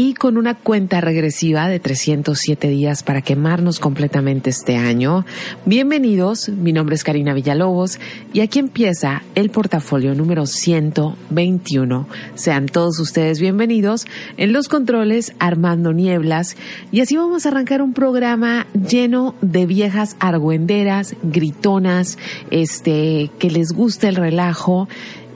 y con una cuenta regresiva de 307 días para quemarnos completamente este año. Bienvenidos, mi nombre es Karina Villalobos y aquí empieza el portafolio número 121. Sean todos ustedes bienvenidos en los controles Armando Nieblas y así vamos a arrancar un programa lleno de viejas argüenderas, gritonas, este, que les gusta el relajo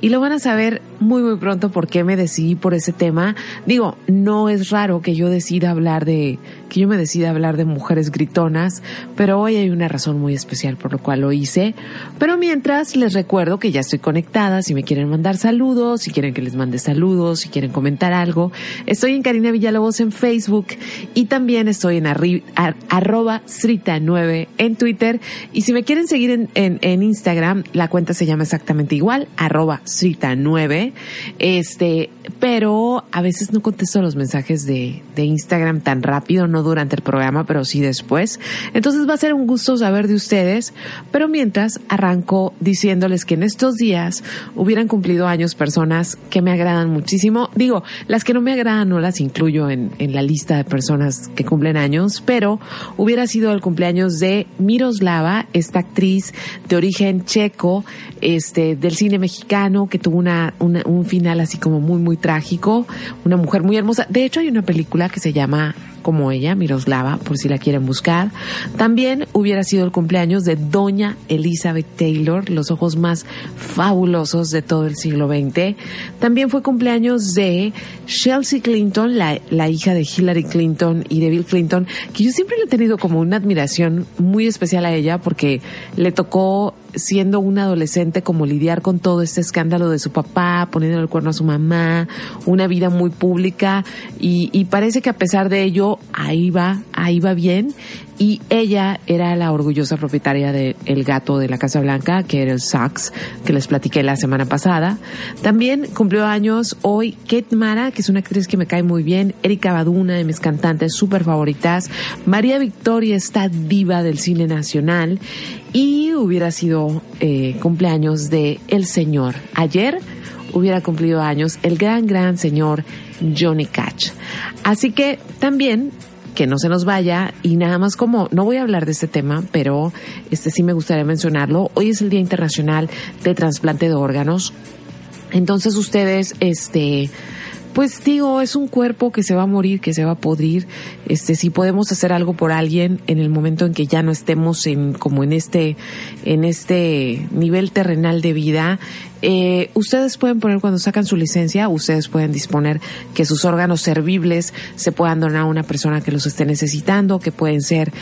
y lo van a saber muy muy pronto por qué me decidí por ese tema. Digo, no es raro que yo decida hablar de que yo me decida hablar de mujeres gritonas, pero hoy hay una razón muy especial por lo cual lo hice. Pero mientras les recuerdo que ya estoy conectada, si me quieren mandar saludos, si quieren que les mande saludos, si quieren comentar algo, estoy en Karina Villalobos en Facebook y también estoy en arroba Srita9 en Twitter. Y si me quieren seguir en, en, en Instagram, la cuenta se llama exactamente igual, arroba Srita9, este, pero a veces no contesto los mensajes de, de Instagram tan rápido, no durante el programa, pero sí después. Entonces va a ser un gusto saber de ustedes, pero mientras arranco diciéndoles que en estos días hubieran cumplido años personas que me agradan muchísimo. Digo, las que no me agradan no las incluyo en, en la lista de personas que cumplen años, pero hubiera sido el cumpleaños de Miroslava, esta actriz de origen checo, este, del cine mexicano, que tuvo una, una, un final así como muy, muy trágico, una mujer muy hermosa. De hecho, hay una película que se llama como ella, Miroslava, por si la quieren buscar. También hubiera sido el cumpleaños de Doña Elizabeth Taylor, los ojos más fabulosos de todo el siglo XX. También fue cumpleaños de Chelsea Clinton, la, la hija de Hillary Clinton y de Bill Clinton, que yo siempre le he tenido como una admiración muy especial a ella porque le tocó siendo una adolescente como lidiar con todo este escándalo de su papá, poniendo el cuerno a su mamá, una vida muy pública. Y, parece que a pesar de ello ahí va, ahí va bien. Y ella era la orgullosa propietaria del el gato de la Casa Blanca, que era el Saks, que les platiqué la semana pasada. También cumplió años hoy Kate Mara, que es una actriz que me cae muy bien, Erika Baduna, de mis cantantes súper favoritas, María Victoria, esta diva del cine nacional, y hubiera sido eh, cumpleaños de El Señor. Ayer hubiera cumplido años el gran, gran señor Johnny Cash. Así que también que no se nos vaya y nada más como no voy a hablar de este tema, pero este sí me gustaría mencionarlo. Hoy es el Día Internacional de Trasplante de Órganos. Entonces ustedes este pues digo, es un cuerpo que se va a morir, que se va a podrir. Este, si podemos hacer algo por alguien en el momento en que ya no estemos en, como en este, en este nivel terrenal de vida, eh, ustedes pueden poner cuando sacan su licencia, ustedes pueden disponer que sus órganos servibles se puedan donar a una persona que los esté necesitando, que pueden ser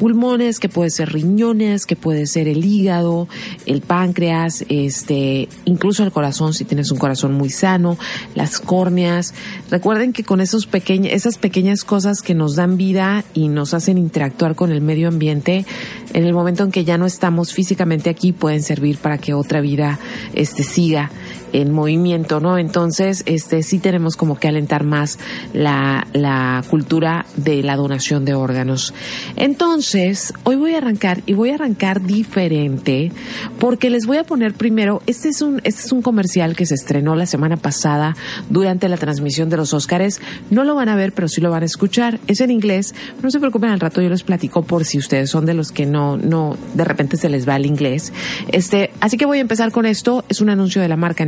pulmones, que puede ser riñones, que puede ser el hígado, el páncreas, este, incluso el corazón si tienes un corazón muy sano, las córneas. Recuerden que con esos pequeños, esas pequeñas cosas que nos dan vida y nos hacen interactuar con el medio ambiente, en el momento en que ya no estamos físicamente aquí pueden servir para que otra vida este siga en movimiento, ¿no? Entonces, este sí tenemos como que alentar más la, la cultura de la donación de órganos. Entonces, hoy voy a arrancar y voy a arrancar diferente porque les voy a poner primero, este es un, este es un comercial que se estrenó la semana pasada durante la transmisión de los Óscares. No lo van a ver, pero sí lo van a escuchar. Es en inglés. No se preocupen, al rato yo les platico por si ustedes son de los que no, no, de repente se les va el inglés. Este, así que voy a empezar con esto. Es un anuncio de la marca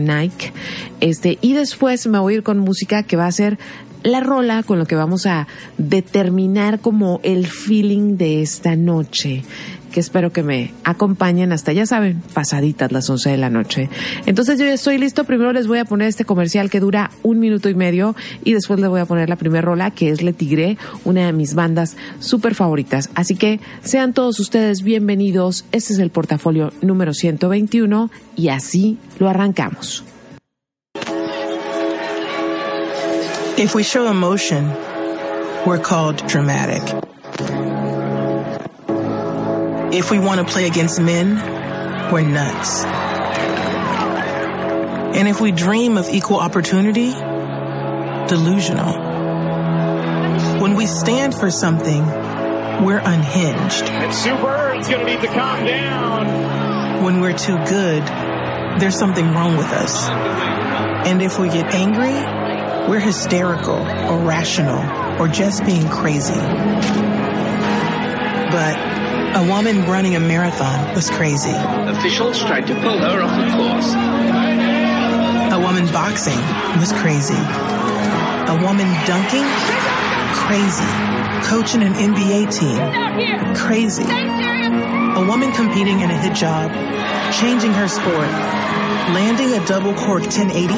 Este, y después me voy a ir con música que va a ser la rola con lo que vamos a determinar como el feeling de esta noche que espero que me acompañen hasta, ya saben, pasaditas las 11 de la noche. Entonces yo ya estoy listo. Primero les voy a poner este comercial que dura un minuto y medio y después les voy a poner la primera rola que es Le Tigre, una de mis bandas súper favoritas. Así que sean todos ustedes bienvenidos. Este es el portafolio número 121 y así lo arrancamos. If we show emotion, we're called dramatic. If we want to play against men, we're nuts. And if we dream of equal opportunity, delusional. When we stand for something, we're unhinged. And Sue Bird's going to need to calm down. When we're too good, there's something wrong with us. And if we get angry, we're hysterical or rational or just being crazy. But a woman running a marathon was crazy. Officials tried to pull her off the course. A woman boxing was crazy. A woman dunking? Crazy. Coaching an NBA team? Crazy. A woman competing in a hijab, changing her sport, landing a double cork 1080,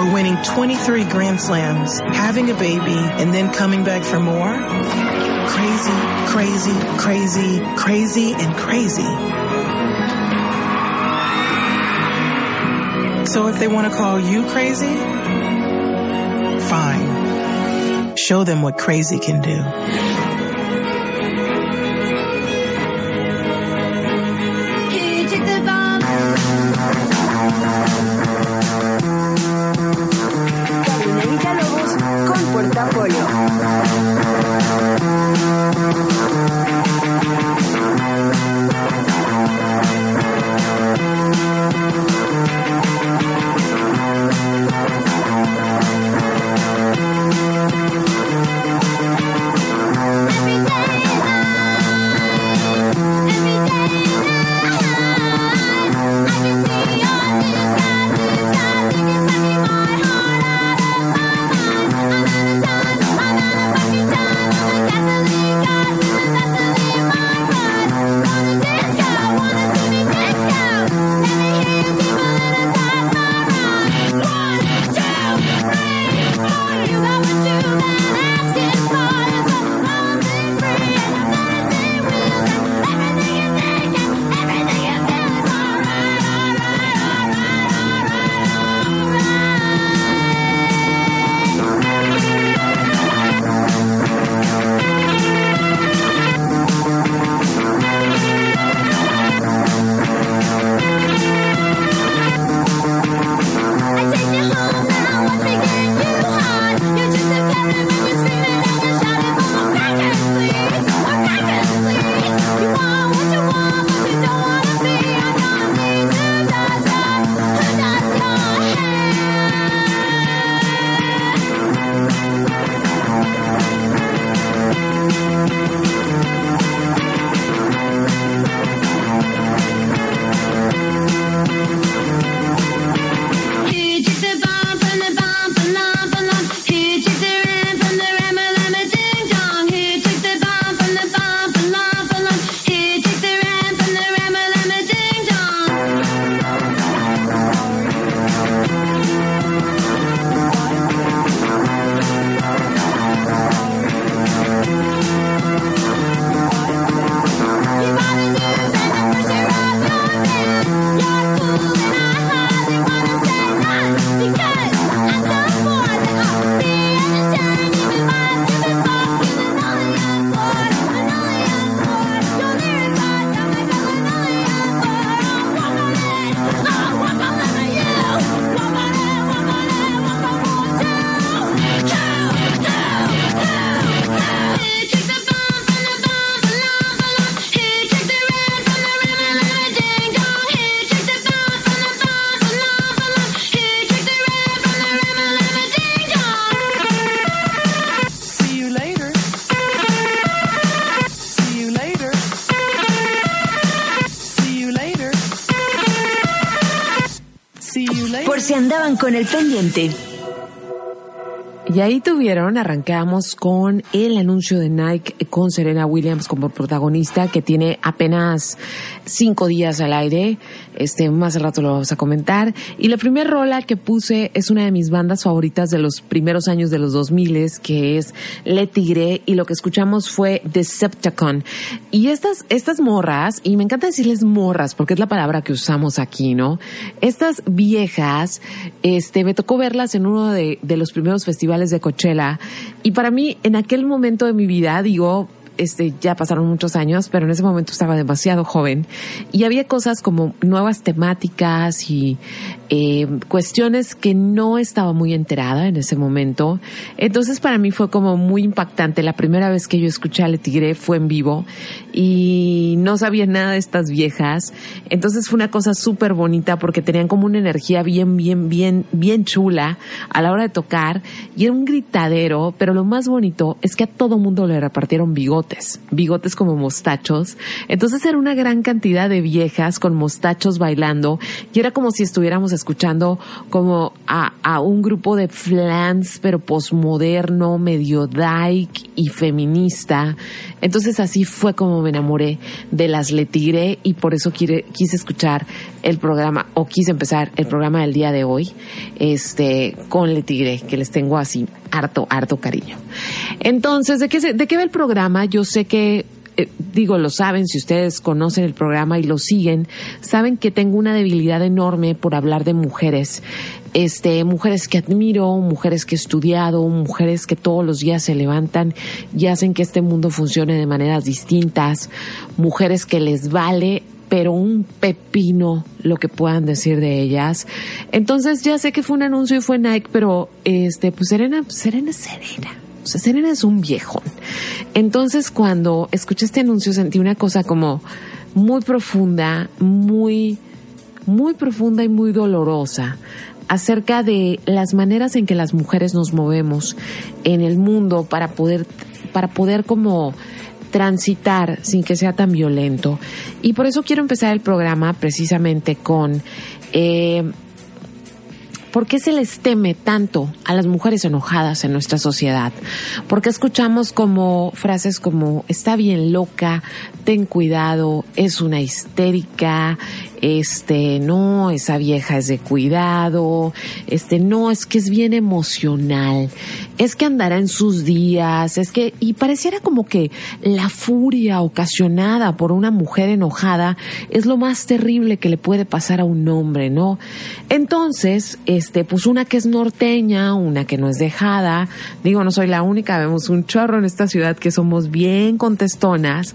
or winning 23 Grand Slams, having a baby, and then coming back for more? Crazy, crazy, crazy, crazy, and crazy. So if they want to call you crazy, fine. Show them what crazy can do. Y ahí tuvieron, arrancamos con el anuncio de Nike con Serena Williams como protagonista, que tiene apenas cinco días al aire. Este, más al rato lo vamos a comentar. Y la primera rola que puse es una de mis bandas favoritas de los primeros años de los 2000, que es Le Tigre, y lo que escuchamos fue Decepticon. Y estas, estas morras, y me encanta decirles morras, porque es la palabra que usamos aquí, ¿no? Estas viejas, este, me tocó verlas en uno de, de los primeros festivales de Coachella. Y para mí, en aquel momento de mi vida, digo, este, ya pasaron muchos años, pero en ese momento estaba demasiado joven y había cosas como nuevas temáticas y eh, cuestiones que no estaba muy enterada en ese momento. Entonces para mí fue como muy impactante. La primera vez que yo escuché a Le Tigre fue en vivo y no sabía nada de estas viejas. Entonces fue una cosa súper bonita porque tenían como una energía bien, bien, bien, bien chula a la hora de tocar y era un gritadero, pero lo más bonito es que a todo mundo le repartieron bigotes, bigotes como mostachos. Entonces era una gran cantidad de viejas con mostachos bailando y era como si estuviéramos escuchando como a, un grupo de flans, pero posmoderno, medio dyke y feminista. Entonces así fue como me enamoré de las Letigre y por eso quise escuchar el programa o quise empezar el programa del día de hoy este con Letigre, que les tengo así harto, harto cariño. Entonces, ¿de qué, de qué va el programa? Yo sé que eh, digo, lo saben, si ustedes conocen el programa y lo siguen, saben que tengo una debilidad enorme por hablar de mujeres. Este, mujeres que admiro, mujeres que he estudiado, mujeres que todos los días se levantan y hacen que este mundo funcione de maneras distintas, mujeres que les vale pero un pepino lo que puedan decir de ellas. Entonces ya sé que fue un anuncio y fue Nike, pero este, pues Serena, Serena, Serena o sea, Serena es un viejón. Entonces, cuando escuché este anuncio, sentí una cosa como muy profunda, muy, muy profunda y muy dolorosa acerca de las maneras en que las mujeres nos movemos en el mundo para poder, para poder como transitar sin que sea tan violento. Y por eso quiero empezar el programa precisamente con eh, ¿Por qué se les teme tanto a las mujeres enojadas en nuestra sociedad? Porque escuchamos como frases como está bien loca, ten cuidado, es una histérica, este, no, esa vieja es de cuidado, este, no, es que es bien emocional, es que andará en sus días, es que, y pareciera como que la furia ocasionada por una mujer enojada es lo más terrible que le puede pasar a un hombre, ¿no? Entonces, este, pues una que es norteña, una que no es dejada, digo, no soy la única, vemos un chorro en esta ciudad que somos bien contestonas,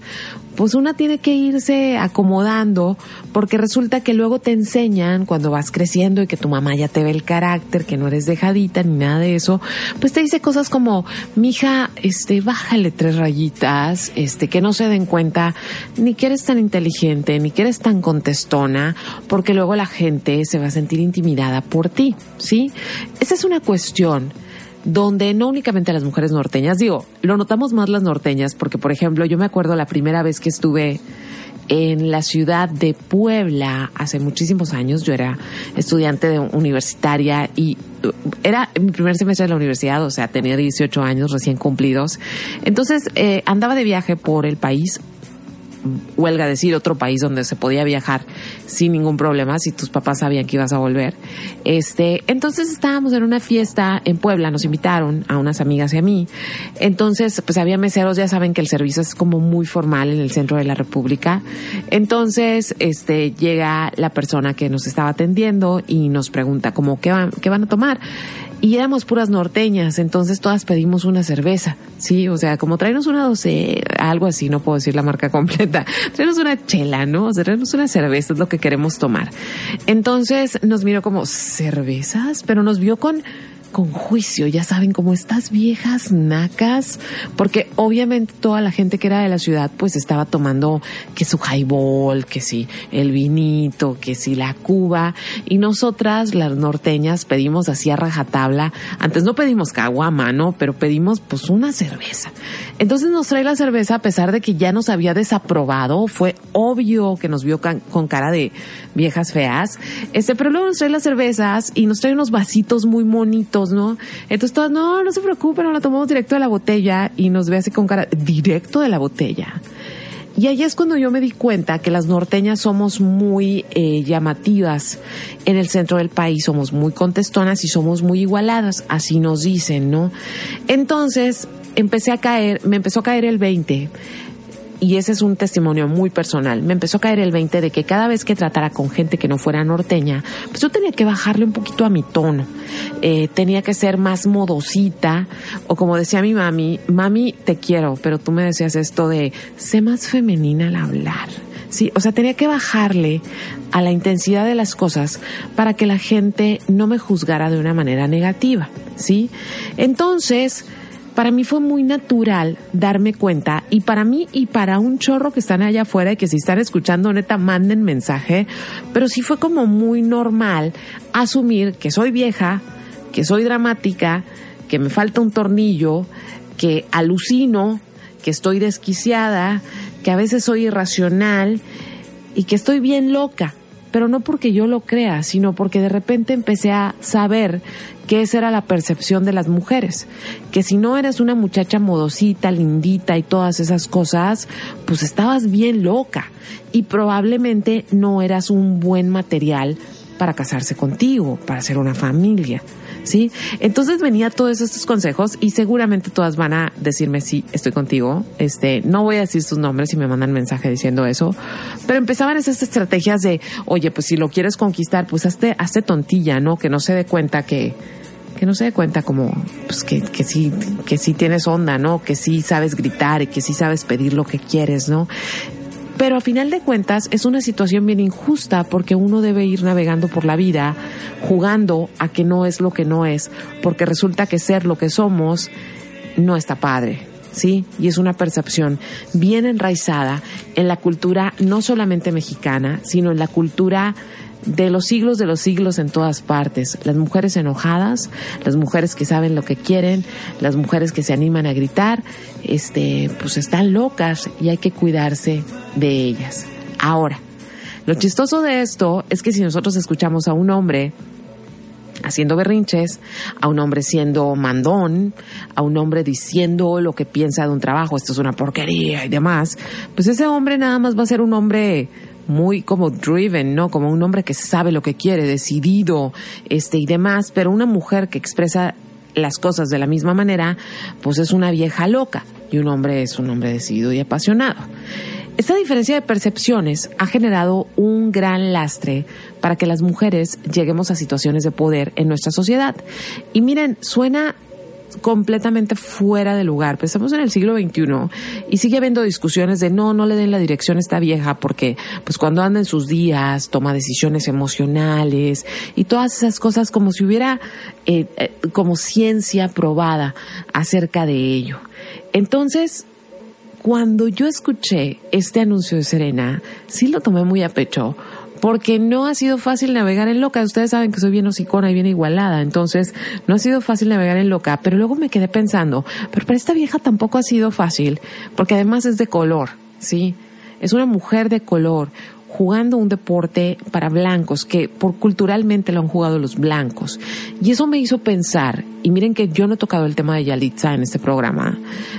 pues una tiene que irse acomodando porque resulta que luego te enseñan cuando vas creciendo y que tu mamá ya te ve el carácter, que no eres dejadita ni nada de eso, pues te dice cosas como, mija, este, bájale tres rayitas, este, que no se den cuenta ni que eres tan inteligente, ni que eres tan contestona, porque luego la gente se va a sentir intimidada por ti, ¿sí? Esa es una cuestión donde no únicamente las mujeres norteñas, digo, lo notamos más las norteñas, porque por ejemplo, yo me acuerdo la primera vez que estuve en la ciudad de Puebla hace muchísimos años, yo era estudiante de universitaria y uh, era mi primer semestre de la universidad, o sea, tenía 18 años recién cumplidos. Entonces, eh, andaba de viaje por el país huelga decir, otro país donde se podía viajar sin ningún problema si tus papás sabían que ibas a volver. Este, entonces estábamos en una fiesta en Puebla, nos invitaron a unas amigas y a mí. Entonces, pues había meseros, ya saben que el servicio es como muy formal en el centro de la República. Entonces, este, llega la persona que nos estaba atendiendo y nos pregunta como, ¿qué van, qué van a tomar? Y éramos puras norteñas, entonces todas pedimos una cerveza, ¿sí? O sea, como traernos una doce, algo así, no puedo decir la marca completa, traernos una chela, ¿no? O sea, traernos una cerveza es lo que queremos tomar. Entonces nos miró como, ¿cervezas? Pero nos vio con con juicio, ya saben, como estas viejas nacas, porque obviamente toda la gente que era de la ciudad pues estaba tomando que su highball, que si el vinito, que si la cuba, y nosotras, las norteñas, pedimos así a rajatabla, antes no pedimos caguama, ¿no? Pero pedimos pues una cerveza. Entonces nos trae la cerveza a pesar de que ya nos había desaprobado, fue obvio que nos vio con cara de viejas feas, este, pero luego nos trae las cervezas y nos trae unos vasitos muy bonitos ¿no? Entonces todas, no, no se preocupen, no la tomamos directo de la botella y nos ve así con cara, directo de la botella. Y ahí es cuando yo me di cuenta que las norteñas somos muy eh, llamativas en el centro del país, somos muy contestonas y somos muy igualadas, así nos dicen, ¿no? Entonces empecé a caer, me empezó a caer el 20 y ese es un testimonio muy personal, me empezó a caer el 20 de que cada vez que tratara con gente que no fuera norteña, pues yo tenía que bajarle un poquito a mi tono, eh, tenía que ser más modosita, o como decía mi mami, mami, te quiero, pero tú me decías esto de, sé más femenina al hablar. Sí, o sea, tenía que bajarle a la intensidad de las cosas para que la gente no me juzgara de una manera negativa, ¿sí? Entonces, para mí fue muy natural darme cuenta y para mí y para un chorro que están allá afuera y que si están escuchando neta manden mensaje, pero sí fue como muy normal asumir que soy vieja, que soy dramática, que me falta un tornillo, que alucino, que estoy desquiciada, que a veces soy irracional y que estoy bien loca. Pero no porque yo lo crea, sino porque de repente empecé a saber que esa era la percepción de las mujeres, que si no eres una muchacha modosita, lindita y todas esas cosas, pues estabas bien loca y probablemente no eras un buen material para casarse contigo, para hacer una familia. ¿sí? Entonces venía todos estos consejos y seguramente todas van a decirme sí, estoy contigo. Este, no voy a decir sus nombres si me mandan mensaje diciendo eso, pero empezaban esas estrategias de, oye, pues si lo quieres conquistar, pues hazte, hazte tontilla, ¿no? Que no se dé cuenta que, que no se dé cuenta como, pues que, que sí, que sí tienes onda, ¿no? Que sí sabes gritar y que sí sabes pedir lo que quieres, ¿no? Pero a final de cuentas es una situación bien injusta porque uno debe ir navegando por la vida jugando a que no es lo que no es, porque resulta que ser lo que somos no está padre. ¿sí? Y es una percepción bien enraizada en la cultura no solamente mexicana, sino en la cultura de los siglos de los siglos en todas partes. Las mujeres enojadas, las mujeres que saben lo que quieren, las mujeres que se animan a gritar, este, pues están locas y hay que cuidarse de ellas. Ahora, lo chistoso de esto es que si nosotros escuchamos a un hombre haciendo berrinches, a un hombre siendo mandón, a un hombre diciendo lo que piensa de un trabajo, esto es una porquería y demás, pues ese hombre nada más va a ser un hombre muy como driven, ¿no? Como un hombre que sabe lo que quiere, decidido, este y demás, pero una mujer que expresa las cosas de la misma manera, pues es una vieja loca y un hombre es un hombre decidido y apasionado. Esta diferencia de percepciones ha generado un gran lastre para que las mujeres lleguemos a situaciones de poder en nuestra sociedad. Y miren, suena completamente fuera de lugar. Pues estamos en el siglo XXI y sigue habiendo discusiones de no, no le den la dirección a esta vieja porque pues cuando anda en sus días toma decisiones emocionales y todas esas cosas como si hubiera eh, eh, como ciencia probada acerca de ello. Entonces, cuando yo escuché este anuncio de Serena, sí lo tomé muy a pecho porque no ha sido fácil navegar en loca. Ustedes saben que soy bien hocicona y bien igualada, entonces no ha sido fácil navegar en loca, pero luego me quedé pensando, pero para esta vieja tampoco ha sido fácil, porque además es de color, ¿sí? Es una mujer de color, jugando un deporte para blancos, que por culturalmente lo han jugado los blancos. Y eso me hizo pensar, y miren que yo no he tocado el tema de Yalitza en este programa,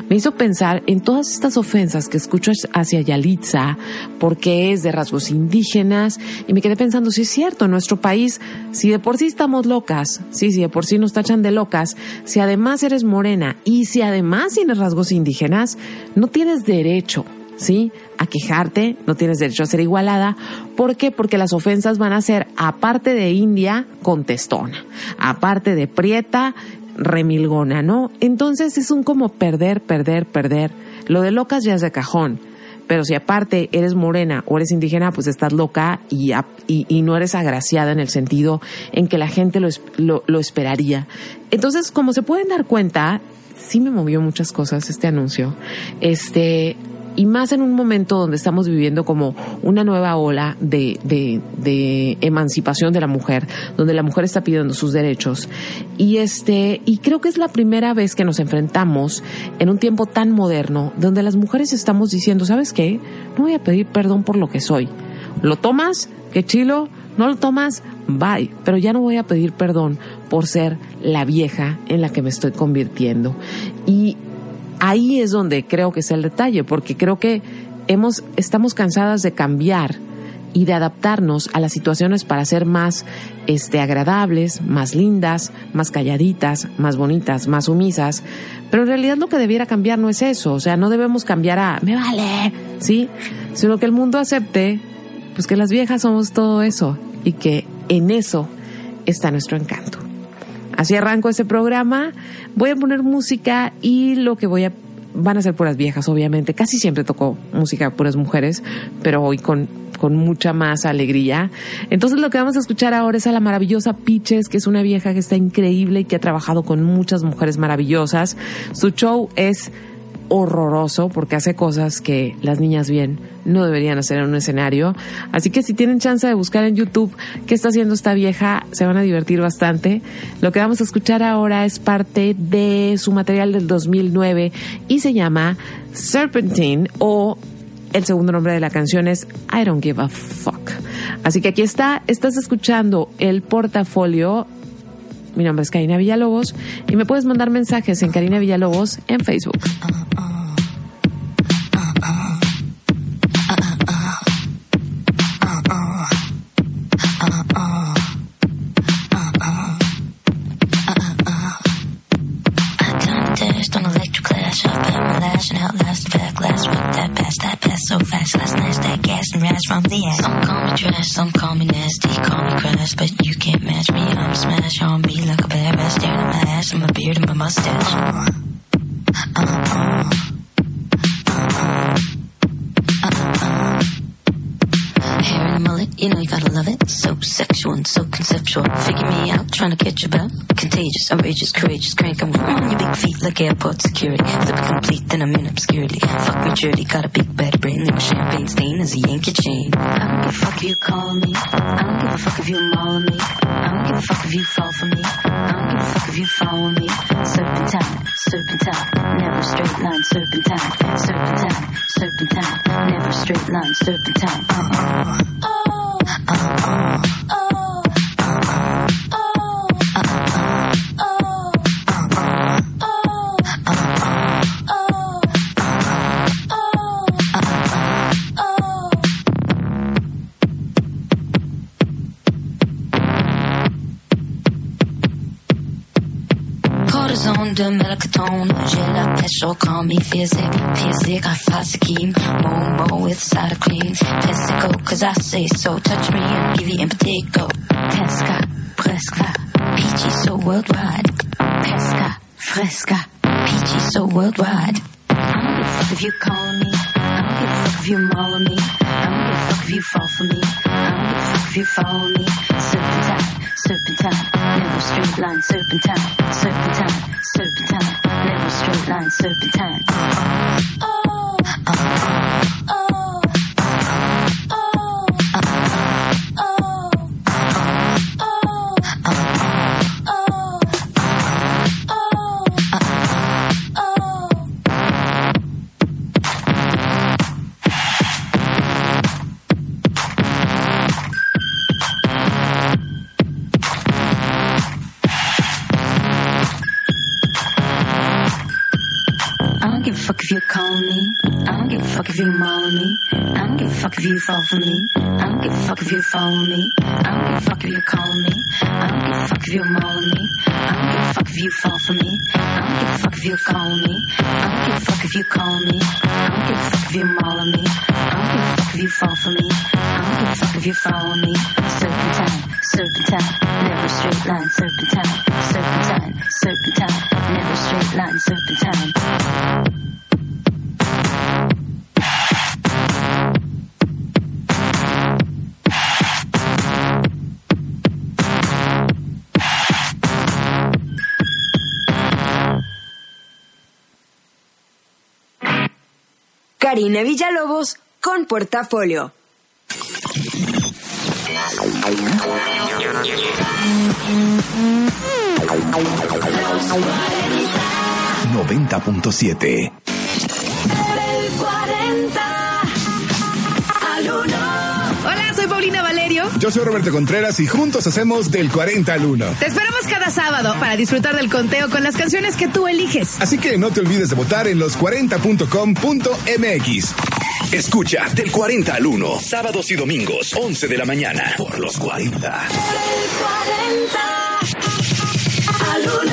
me hizo pensar en todas estas ofensas que escucho hacia Yalitza, porque es de rasgos indígenas, y me quedé pensando, si es cierto, en nuestro país, si de por sí estamos locas, sí, si de por sí nos tachan de locas, si además eres morena y si además tienes rasgos indígenas, no tienes derecho ¿sí? A quejarte, no tienes derecho a ser igualada. ¿Por qué? Porque las ofensas van a ser, aparte de india, contestona, aparte de prieta, remilgona, ¿no? Entonces es un como perder, perder, perder. Lo de locas ya es de cajón. Pero si aparte eres morena o eres indígena, pues estás loca y, y, no eres agraciada en el sentido en que la gente lo, lo, lo esperaría. Entonces, como se pueden dar cuenta, sí me movió muchas cosas este anuncio. Este, y más en un momento donde estamos viviendo como una nueva ola de, de, emancipación de la mujer, donde la mujer está pidiendo sus derechos. Y este, y creo que es la primera vez que nos enfrentamos en un tiempo tan moderno, donde las mujeres estamos diciendo, ¿sabes qué? No voy a pedir perdón por lo que soy. Lo tomas, qué chilo, No lo tomas, bye. Pero ya no voy a pedir perdón por ser la vieja en la que me estoy convirtiendo. Y ahí es donde creo que es el detalle, porque creo que hemos, estamos cansadas de cambiar y de adaptarnos a las situaciones para ser más este, agradables, más lindas, más calladitas, más bonitas, más sumisas. Pero en realidad lo que debiera cambiar no es eso. O sea, no debemos cambiar a me vale, ¿sí? Sino que el mundo acepte pues que las viejas somos todo eso y que en eso está nuestro encanto. Así arranco este programa. Voy a poner música y lo que voy a van a ser puras viejas, obviamente. Casi siempre toco música puras mujeres, pero hoy con, con mucha más alegría. Entonces lo que vamos a escuchar ahora es a la maravillosa Piches, que es una vieja que está increíble y que ha trabajado con muchas mujeres maravillosas. Su show es horroroso porque hace cosas que las niñas bien no deberían hacer en un escenario. Así que si tienen chance de buscar en YouTube qué está haciendo esta vieja, se van a divertir bastante. Lo que vamos a escuchar ahora es parte de su material del 2009 y se llama Serpentine o el segundo nombre de la canción es I Don't Give a Fuck. Así que aquí está, estás escuchando el portafolio mi nombre es Karina Villalobos y me puedes mandar mensajes en Karina Villalobos en Facebook. Airport security. Flip complete, then I'm in obscurity. Fuck me dirty, got a big bad brain. Leave a champagne stain as a Yankee chain. I don't give a fuck if you call me. I don't give a fuck if you maul me. I don't give a fuck if you fall for me. I don't give a fuck if you follow me. Serpentine, serpentine, never straight line. Serpentine, serpentine, serpentine, never straight line. Serpentine. Uh-uh. De melatonin, j'ai la pêche au call me physic, physic, I fasikim, momo with side cream, testicle, cause I say so, touch me and give you empathy, go, pesca, fresca, peachy so worldwide, pesca, fresca, peachy so worldwide. I don't give a fuck if you call me, I don't give a fuck if you maul me, I don't give a fuck if you fall for me, I don't give a fuck if you follow me, serpentine, serpentine, never straight line, serpentine, serpentine, serpentine, never straight line, serpentine. If you fall for me. I don't give a fuck if you follow me. I don't give a fuck if you call me. I don't give a fuck if you maul me. I don't give a fuck if you fall for me. I don't give a fuck if you call me. I don't give a fuck if you call me. I don't give a fuck if you maul me. I don't give a fuck if you fall for me. I don't give a fuck if you follow me. Serpentine, serpentine, never straight line. Serpentine, serpentine, serpentine, never straight line. Serpentine. Karina Villalobos con Portafolio. .7 Yo soy Roberto Contreras y juntos hacemos del 40 al 1. Te esperamos cada sábado para disfrutar del conteo con las canciones que tú eliges. Así que no te olvides de votar en los40.com.mx. Escucha del 40 al 1, sábados y domingos, 11 de la mañana, por los 40. Del 40 al 1.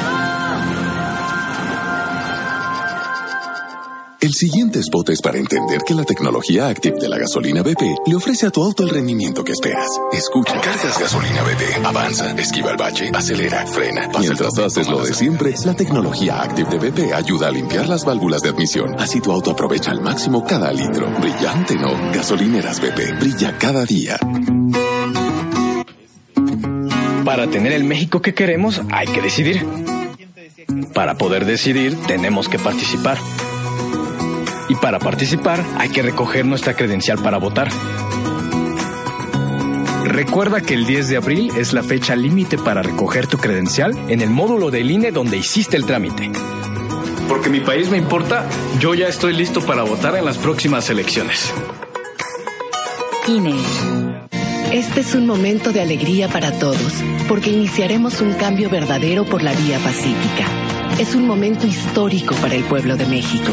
El siguiente spot es para entender que la tecnología Active de la gasolina BP le ofrece a tu auto el rendimiento que esperas. Escucha, cargas gasolina BP, avanza, esquiva el bache, acelera, frena. Mientras haces lo de siempre, la tecnología Active de BP ayuda a limpiar las válvulas de admisión. Así tu auto aprovecha al máximo cada litro. Brillante, ¿no? Gasolineras BP, brilla cada día. Para tener el México que queremos, hay que decidir. Para poder decidir, tenemos que participar. Y para participar hay que recoger nuestra credencial para votar. Recuerda que el 10 de abril es la fecha límite para recoger tu credencial en el módulo del INE donde hiciste el trámite. Porque mi país me importa, yo ya estoy listo para votar en las próximas elecciones. INE. Este es un momento de alegría para todos, porque iniciaremos un cambio verdadero por la vía pacífica. Es un momento histórico para el pueblo de México.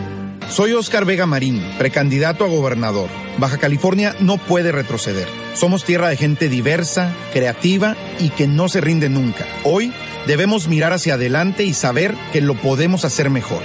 Soy Oscar Vega Marín, precandidato a gobernador. Baja California no puede retroceder. Somos tierra de gente diversa, creativa y que no se rinde nunca. Hoy debemos mirar hacia adelante y saber que lo podemos hacer mejor.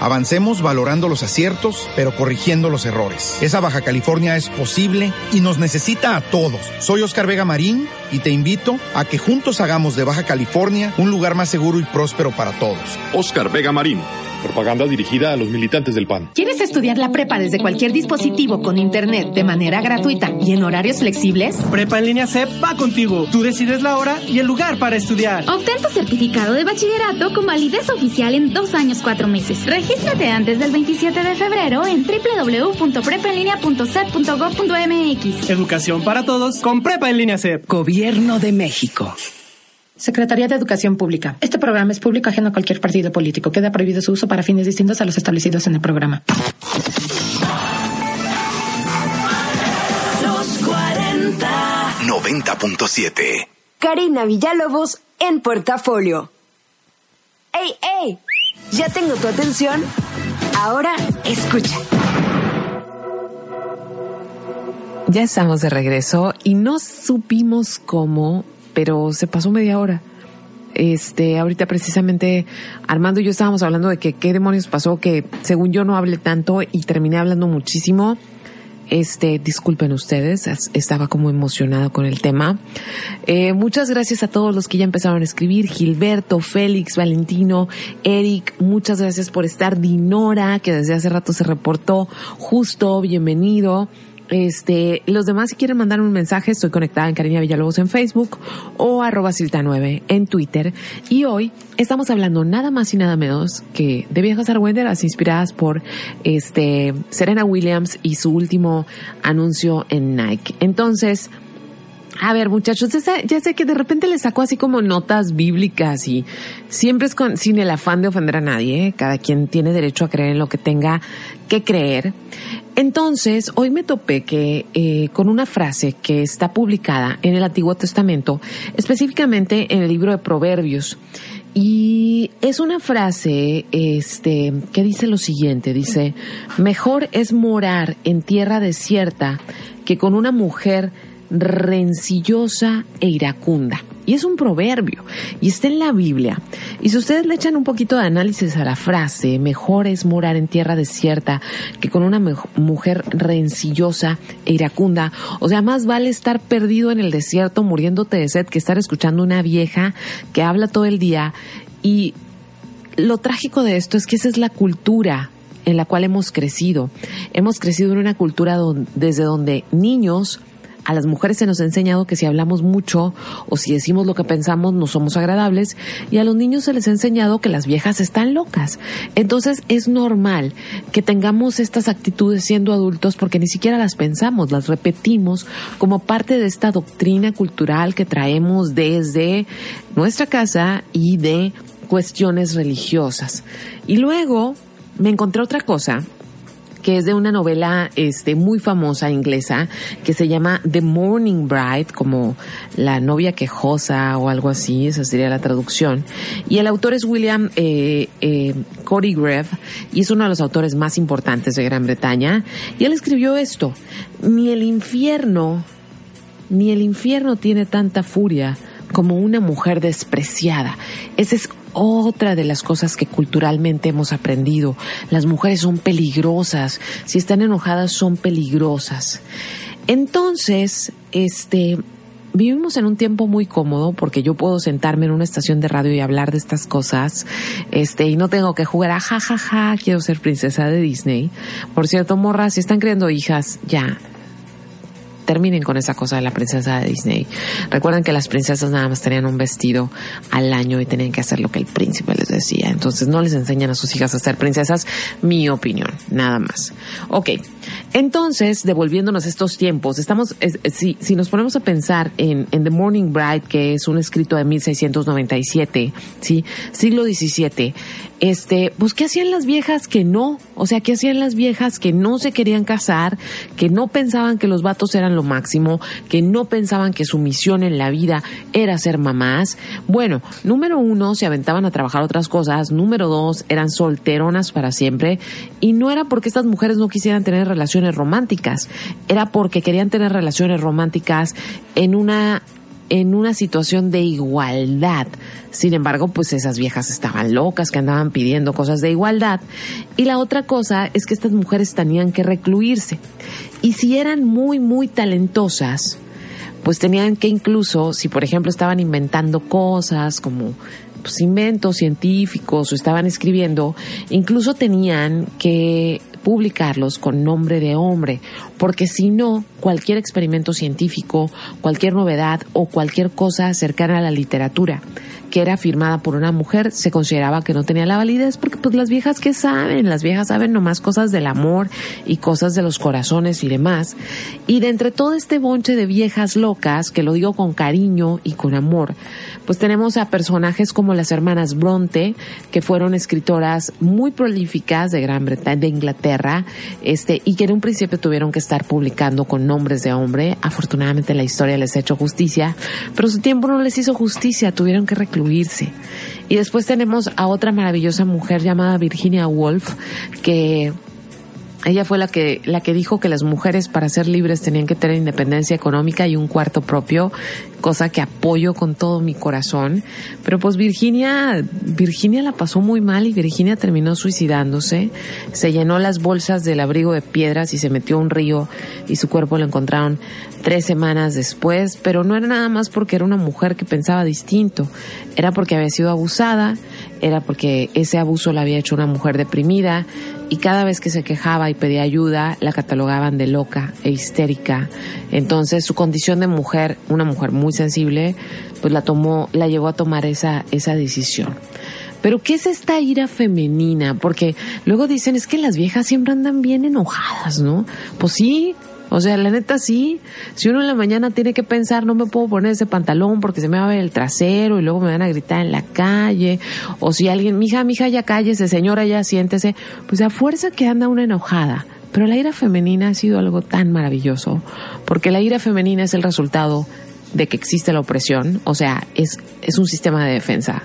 Avancemos valorando los aciertos, pero corrigiendo los errores. Esa Baja California es posible y nos necesita a todos. Soy Oscar Vega Marín y te invito a que juntos hagamos de Baja California un lugar más seguro y próspero para todos. Oscar Vega Marín Propaganda dirigida a los militantes del PAN. ¿Quieres estudiar la prepa desde cualquier dispositivo con internet de manera gratuita y en horarios flexibles? Prepa en línea CEP va contigo. Tú decides la hora y el lugar para estudiar. Obtén tu certificado de bachillerato con validez oficial en dos años cuatro meses. Regístrate antes del 27 de febrero en www.prepaenlinea.sep.gov.mx. Educación para todos con Prepa en línea CEP. Gobierno de México. Secretaría de Educación Pública. Este programa es público ajeno a cualquier partido político. Queda prohibido su uso para fines distintos a los establecidos en el programa. Los 40. 90.7. Karina Villalobos en portafolio. ¡Ey, ey! ¿Ya tengo tu atención? Ahora escucha. Ya estamos de regreso y no supimos cómo pero se pasó media hora. Este, ahorita precisamente Armando y yo estábamos hablando de que qué demonios pasó, que según yo no hablé tanto y terminé hablando muchísimo. Este, disculpen ustedes, estaba como emocionado con el tema. Eh, muchas gracias a todos los que ya empezaron a escribir, Gilberto, Félix, Valentino, Eric, muchas gracias por estar, Dinora, que desde hace rato se reportó, justo, bienvenido. Este, los demás si quieren mandar un mensaje, estoy conectada en Cariña Villalobos en Facebook o arroba Silta 9 en Twitter. Y hoy estamos hablando nada más y nada menos que de viejas argüenderas inspiradas por este Serena Williams y su último anuncio en Nike. Entonces, a ver, muchachos, ya sé, que de repente les saco así como notas bíblicas y siempre es con, sin el afán de ofender a nadie. ¿eh? Cada quien tiene derecho a creer en lo que tenga que creer. Entonces, hoy me topé que eh, con una frase que está publicada en el Antiguo Testamento, específicamente en el libro de Proverbios. Y es una frase, este, que dice lo siguiente, dice, mejor es morar en tierra desierta que con una mujer rencillosa e iracunda. Y es un proverbio y está en la Biblia. Y si ustedes le echan un poquito de análisis a la frase, mejor es morar en tierra desierta que con una mujer rencillosa e iracunda. O sea, más vale estar perdido en el desierto muriéndote de sed que estar escuchando una vieja que habla todo el día. Y lo trágico de esto es que esa es la cultura en la cual hemos crecido. Hemos crecido en una cultura desde donde niños a las mujeres se nos ha enseñado que si hablamos mucho o si decimos lo que pensamos no somos agradables y a los niños se les ha enseñado que las viejas están locas. Entonces es normal que tengamos estas actitudes siendo adultos porque ni siquiera las pensamos, las repetimos como parte de esta doctrina cultural que traemos desde nuestra casa y de cuestiones religiosas. Y luego me encontré otra cosa que es de una novela este, muy famosa inglesa que se llama The Morning Bride, como la novia quejosa o algo así, esa sería la traducción. Y el autor es William eh, eh, Cody Greff y es uno de los autores más importantes de Gran Bretaña. Y él escribió esto, ni el infierno, ni el infierno tiene tanta furia como una mujer despreciada. Ese es otra de las cosas que culturalmente hemos aprendido. Las mujeres son peligrosas. Si están enojadas, son peligrosas. Entonces, este, vivimos en un tiempo muy cómodo porque yo puedo sentarme en una estación de radio y hablar de estas cosas, este, y no tengo que jugar a jajaja, ja, ja, quiero ser princesa de Disney. Por cierto, morras, si están creando hijas, ya, terminen con esa cosa de la princesa de Disney. Recuerden que las princesas nada más tenían un vestido al año y tenían que hacer lo que el príncipe les decía. Entonces no les enseñan a sus hijas a ser princesas, mi opinión, nada más. Ok, entonces, devolviéndonos estos tiempos, estamos, si, si nos ponemos a pensar en, The Morning Bride, que es un escrito de 1697, ¿sí? Siglo XVII, este, pues ¿qué hacían las viejas que no? O sea, ¿qué hacían las viejas que no se querían casar, que no pensaban que los vatos eran lo máximo, que no pensaban que su misión en la vida era ser mamás? Bueno, número uno, se aventaban a trabajar otras cosas, número dos, eran solteronas para siempre, y no era porque estas mujeres no quisieran tener relaciones románticas, era porque querían tener relaciones románticas en una en una situación de igualdad. Sin embargo, pues esas viejas estaban locas que andaban pidiendo cosas de igualdad. Y la otra cosa es que estas mujeres tenían que recluirse. Y si eran muy, muy talentosas, pues tenían que incluso, si por ejemplo estaban inventando cosas como pues, inventos científicos o estaban escribiendo, incluso tenían que publicarlos con nombre de hombre, porque si no, cualquier experimento científico, cualquier novedad o cualquier cosa cercana a la literatura que era firmada por una mujer se consideraba que no tenía la validez porque pues las viejas que saben, las viejas saben nomás cosas del amor y cosas de los corazones y demás. Y de entre todo este bonche de viejas locas, que lo digo con cariño y con amor, pues tenemos a personajes como las hermanas Bronte, que fueron escritoras muy prolíficas de Gran Bretaña, de Inglaterra, este, y que en un principio tuvieron que estar publicando con nombres de hombre. Afortunadamente la historia les ha hecho justicia, pero su tiempo no les hizo justicia, tuvieron que y después tenemos a otra maravillosa mujer llamada Virginia Woolf, que ella fue la que, la que dijo que las mujeres para ser libres tenían que tener independencia económica y un cuarto propio, cosa que apoyo con todo mi corazón. Pero pues Virginia, Virginia la pasó muy mal y Virginia terminó suicidándose. Se llenó las bolsas del abrigo de piedras y se metió a un río y su cuerpo lo encontraron tres semanas después. Pero no era nada más porque era una mujer que pensaba distinto. Era porque había sido abusada era porque ese abuso la había hecho una mujer deprimida y cada vez que se quejaba y pedía ayuda la catalogaban de loca e histérica. Entonces su condición de mujer, una mujer muy sensible, pues la tomó, la llevó a tomar esa, esa decisión. Pero ¿qué es esta ira femenina? Porque luego dicen es que las viejas siempre andan bien enojadas, ¿no? Pues sí, o sea, la neta sí, si uno en la mañana tiene que pensar, no me puedo poner ese pantalón porque se me va a ver el trasero y luego me van a gritar en la calle, o si alguien, mija, mija, ya cállese, señora, ya siéntese, pues a fuerza que anda una enojada. Pero la ira femenina ha sido algo tan maravilloso, porque la ira femenina es el resultado de que existe la opresión, o sea, es, es un sistema de defensa.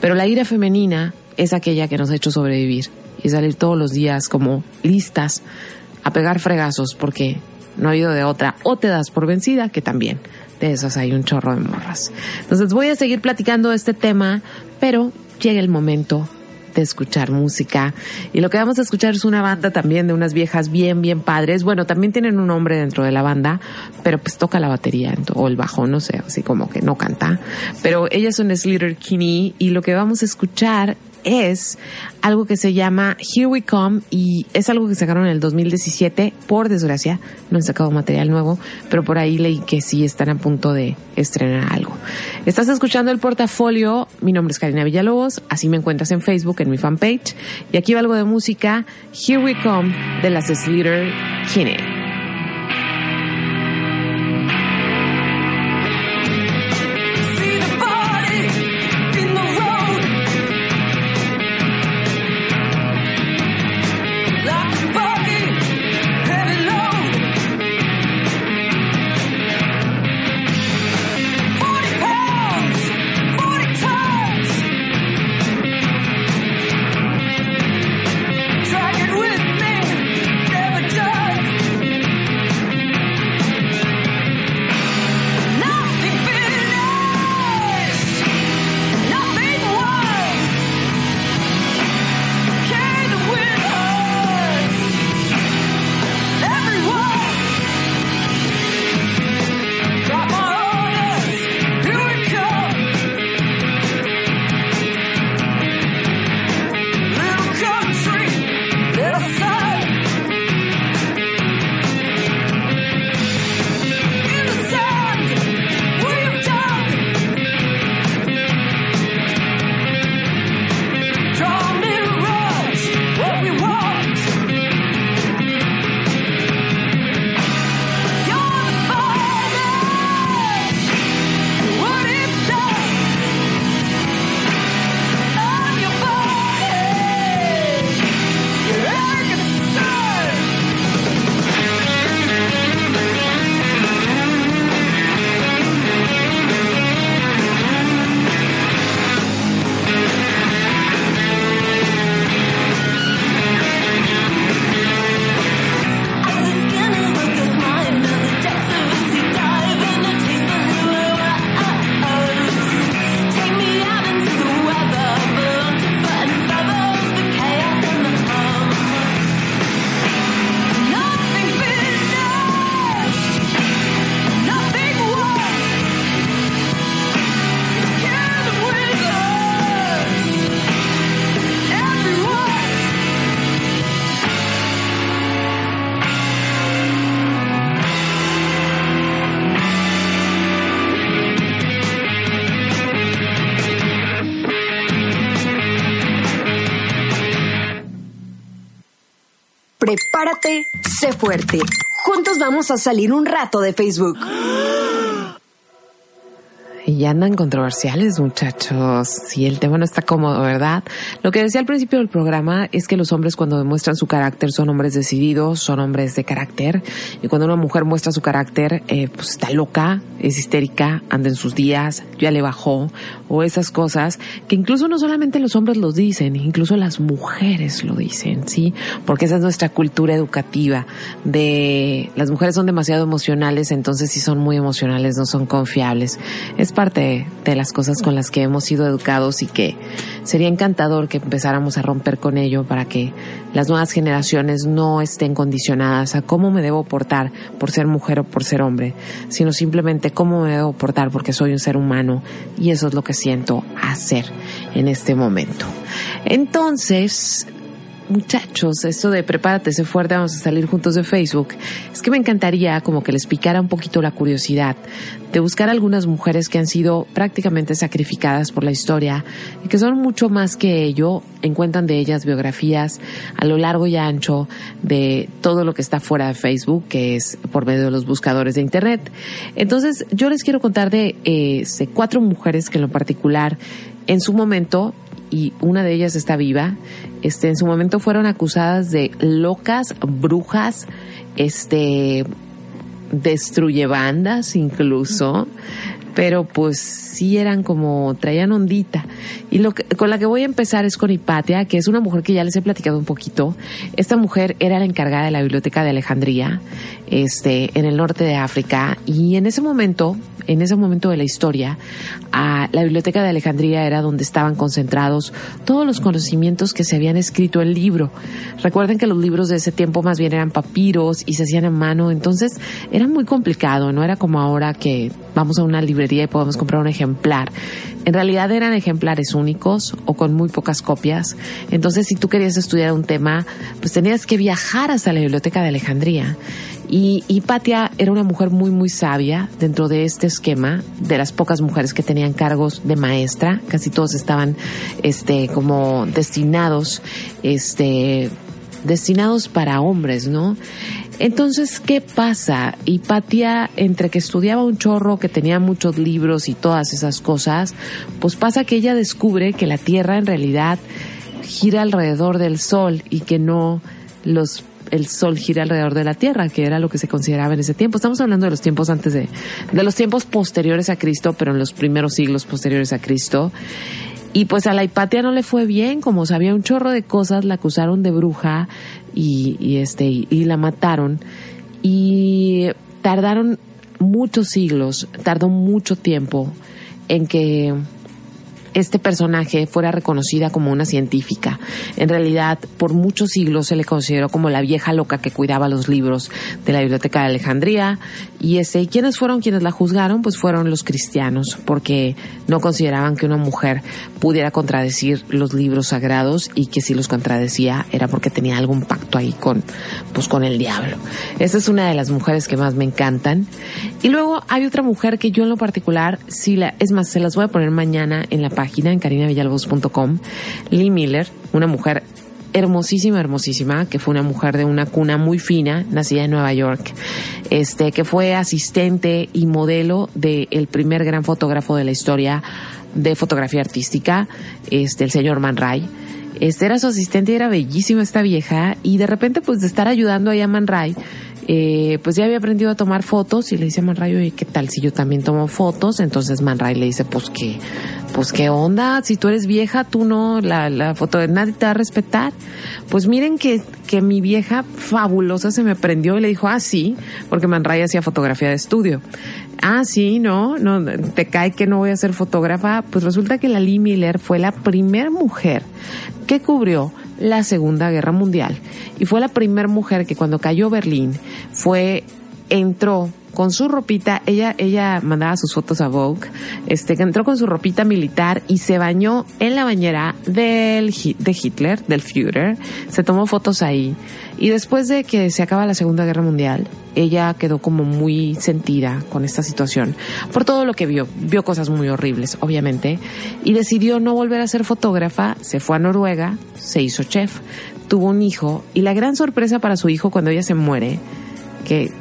Pero la ira femenina es aquella que nos ha hecho sobrevivir y salir todos los días como listas a pegar fregazos porque no ha habido de otra, o te das por vencida, que también de esas hay un chorro de morras. Entonces voy a seguir platicando de este tema, pero llega el momento de escuchar música. Y lo que vamos a escuchar es una banda también de unas viejas bien, bien padres. Bueno, también tienen un hombre dentro de la banda, pero pues toca la batería o el bajo, no sé, así como que no canta. Pero ellas son Slater Kinney y lo que vamos a escuchar es algo que se llama Here We Come y es algo que sacaron en el 2017. Por desgracia, no han sacado material nuevo, pero por ahí leí que sí están a punto de estrenar algo. Estás escuchando el portafolio. Mi nombre es Karina Villalobos. Así me encuentras en Facebook, en mi fanpage. Y aquí va algo de música. Here We Come de las Slater Kinney. Fuerte. Juntos vamos a salir un rato de Facebook. Y andan controversiales, muchachos. Si el tema no está cómodo, ¿verdad? Lo que decía al principio del programa es que los hombres cuando demuestran su carácter son hombres decididos, son hombres de carácter. Y cuando una mujer muestra su carácter, eh, pues está loca, es histérica, anda en sus días, ya le bajó, o esas cosas que incluso no solamente los hombres los dicen, incluso las mujeres lo dicen, ¿sí? Porque esa es nuestra cultura educativa de las mujeres son demasiado emocionales, entonces si son muy emocionales no son confiables. Es parte de las cosas con las que hemos sido educados y que sería encantador que empezáramos a romper con ello para que las nuevas generaciones no estén condicionadas a cómo me debo portar por ser mujer o por ser hombre, sino simplemente cómo me debo portar porque soy un ser humano y eso es lo que siento hacer en este momento. Entonces, muchachos, esto de prepárate, sé fuerte, vamos a salir juntos de Facebook, es que me encantaría como que les picara un poquito la curiosidad de buscar algunas mujeres que han sido prácticamente sacrificadas por la historia y que son mucho más que ello, encuentran de ellas biografías a lo largo y ancho de todo lo que está fuera de Facebook, que es por medio de los buscadores de Internet. Entonces, yo les quiero contar de eh, cuatro mujeres que en lo particular en su momento y una de ellas está viva, este, en su momento fueron acusadas de locas, brujas, este, destruye bandas incluso, pero pues sí eran como, traían ondita. Y lo que, con la que voy a empezar es con Hipatia, que es una mujer que ya les he platicado un poquito. Esta mujer era la encargada de la biblioteca de Alejandría, este, en el norte de África, y en ese momento, en ese momento de la historia, a la Biblioteca de Alejandría era donde estaban concentrados todos los conocimientos que se habían escrito en libro. Recuerden que los libros de ese tiempo más bien eran papiros y se hacían a mano, entonces era muy complicado, no era como ahora que vamos a una librería y podemos comprar un ejemplar. En realidad eran ejemplares únicos o con muy pocas copias. Entonces, si tú querías estudiar un tema, pues tenías que viajar hasta la biblioteca de Alejandría. Y, y Patia era una mujer muy, muy sabia dentro de este esquema, de las pocas mujeres que tenían cargos de maestra. Casi todos estaban, este, como destinados, este, destinados para hombres, ¿no? Entonces, ¿qué pasa? Hipatia, entre que estudiaba un chorro, que tenía muchos libros y todas esas cosas, pues pasa que ella descubre que la Tierra en realidad gira alrededor del Sol y que no los el sol gira alrededor de la tierra, que era lo que se consideraba en ese tiempo. Estamos hablando de los tiempos antes de, de los tiempos posteriores a Cristo, pero en los primeros siglos posteriores a Cristo. Y pues a la Hipatia no le fue bien, como sabía un chorro de cosas, la acusaron de bruja y, este, y la mataron. Y tardaron muchos siglos, tardó mucho tiempo en que este personaje fuera reconocida como una científica. En realidad, por muchos siglos se le consideró como la vieja loca que cuidaba los libros de la Biblioteca de Alejandría. Y ese, ¿quiénes fueron quienes la juzgaron? Pues fueron los cristianos, porque no consideraban que una mujer pudiera contradecir los libros sagrados y que si los contradecía era porque tenía algún pacto ahí con, pues con el diablo. Esa es una de las mujeres que más me encantan. Y luego hay otra mujer que yo en lo particular, sí la, es más, se las voy a poner mañana en la página en carinavillalobos.com, Lee Miller, una mujer hermosísima, hermosísima, que fue una mujer de una cuna muy fina, nacida en Nueva York, este, que fue asistente y modelo del primer gran fotógrafo de la historia de fotografía artística, este, el señor Man Ray. Este era su asistente y era bellísima esta vieja, y de repente, pues de estar ayudando a Man Ray, eh, pues ya había aprendido a tomar fotos y le dice a Man Ray, oye, ¿qué tal si yo también tomo fotos? Entonces Man Ray le dice, pues que, pues qué onda, si tú eres vieja, tú no, la, la foto de nadie te va a respetar. Pues miren que, que mi vieja fabulosa se me prendió y le dijo, ah, sí, porque Man Ray hacía fotografía de estudio. Ah, sí, no, no, te cae que no voy a ser fotógrafa. Pues resulta que la Lee Miller fue la primera mujer que cubrió la Segunda Guerra Mundial y fue la primera mujer que cuando cayó Berlín fue entró con su ropita, ella, ella mandaba sus fotos a Vogue, este, entró con su ropita militar y se bañó en la bañera de Hitler, del Führer, se tomó fotos ahí. Y después de que se acaba la Segunda Guerra Mundial, ella quedó como muy sentida con esta situación, por todo lo que vio, vio cosas muy horribles, obviamente, y decidió no volver a ser fotógrafa, se fue a Noruega, se hizo chef, tuvo un hijo, y la gran sorpresa para su hijo cuando ella se muere, que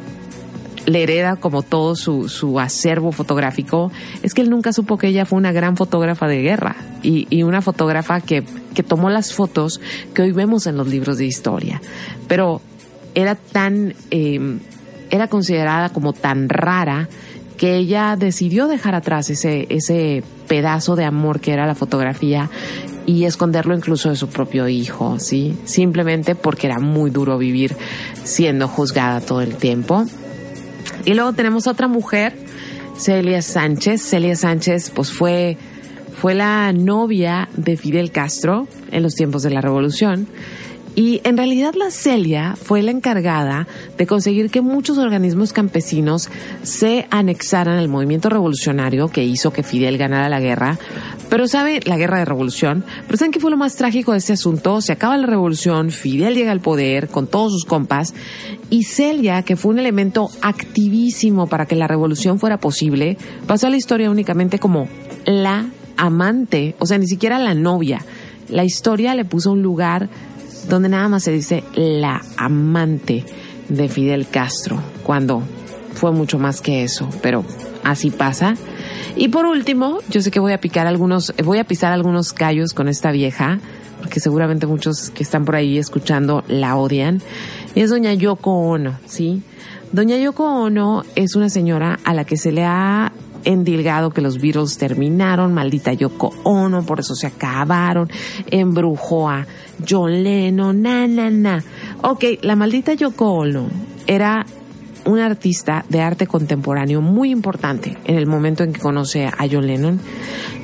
le hereda como todo su, su acervo fotográfico, es que él nunca supo que ella fue una gran fotógrafa de guerra y, y una fotógrafa que, que tomó las fotos que hoy vemos en los libros de historia. Pero era tan, eh, era considerada como tan rara que ella decidió dejar atrás ese, ese pedazo de amor que era la fotografía y esconderlo incluso de su propio hijo, ¿sí? Simplemente porque era muy duro vivir siendo juzgada todo el tiempo. Y luego tenemos otra mujer, Celia Sánchez. Celia Sánchez, pues fue, fue la novia de Fidel Castro en los tiempos de la revolución. Y en realidad la Celia fue la encargada de conseguir que muchos organismos campesinos se anexaran al movimiento revolucionario que hizo que Fidel ganara la guerra. Pero sabe, la guerra de revolución, pero ¿saben qué fue lo más trágico de este asunto? Se acaba la revolución, Fidel llega al poder con todos sus compas y Celia, que fue un elemento activísimo para que la revolución fuera posible, pasó a la historia únicamente como la amante, o sea, ni siquiera la novia. La historia le puso un lugar donde nada más se dice la amante de Fidel Castro, cuando fue mucho más que eso, pero así pasa. Y por último, yo sé que voy a picar algunos, voy a pisar algunos callos con esta vieja, porque seguramente muchos que están por ahí escuchando la odian. Es doña Yoko Ono, ¿sí? Doña Yoko Ono es una señora a la que se le ha endilgado que los Beatles terminaron, maldita Yoko Ono, por eso se acabaron, embrujó a John Lennon, na, na, na. Ok, la maldita Yoko Ono era una artista de arte contemporáneo muy importante en el momento en que conoce a John Lennon.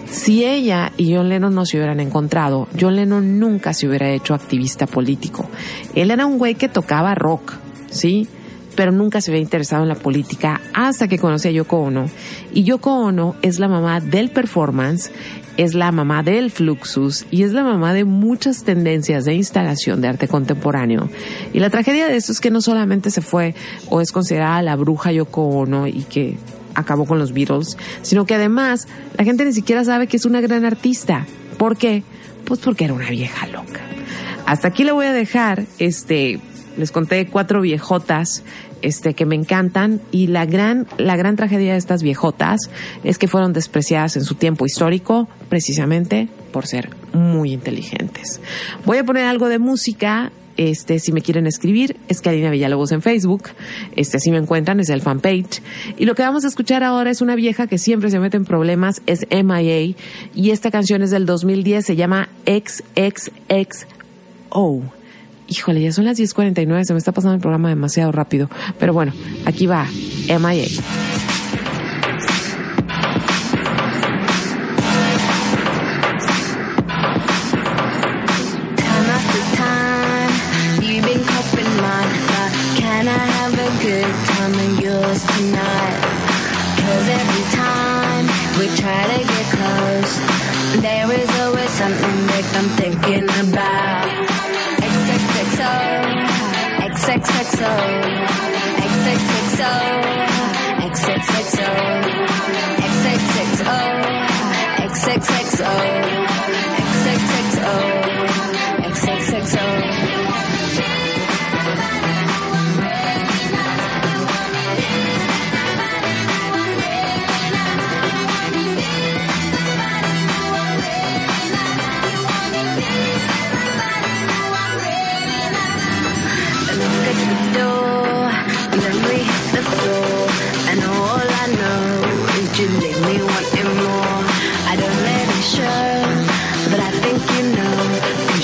Si ella y John Lennon no se hubieran encontrado, John Lennon nunca se hubiera hecho activista político. Él era un güey que tocaba rock, ¿sí? Pero nunca se había interesado en la política hasta que conocí a Yoko Ono. Y Yoko Ono es la mamá del performance, es la mamá del fluxus y es la mamá de muchas tendencias de instalación de arte contemporáneo. Y la tragedia de esto es que no solamente se fue o es considerada la bruja Yoko Ono y que acabó con los Beatles, sino que además la gente ni siquiera sabe que es una gran artista. ¿Por qué? Pues porque era una vieja loca. Hasta aquí le voy a dejar, este, les conté cuatro viejotas, este, que me encantan y la gran, la gran tragedia de estas viejotas es que fueron despreciadas en su tiempo histórico precisamente por ser muy inteligentes. Voy a poner algo de música este, si me quieren escribir, es Karina Villalobos en Facebook. Este, si me encuentran, es el fanpage. Y lo que vamos a escuchar ahora es una vieja que siempre se mete en problemas, es MIA. Y esta canción es del 2010, se llama XXXO. Híjole, ya son las 10.49, se me está pasando el programa demasiado rápido. Pero bueno, aquí va, MIA. XXXO,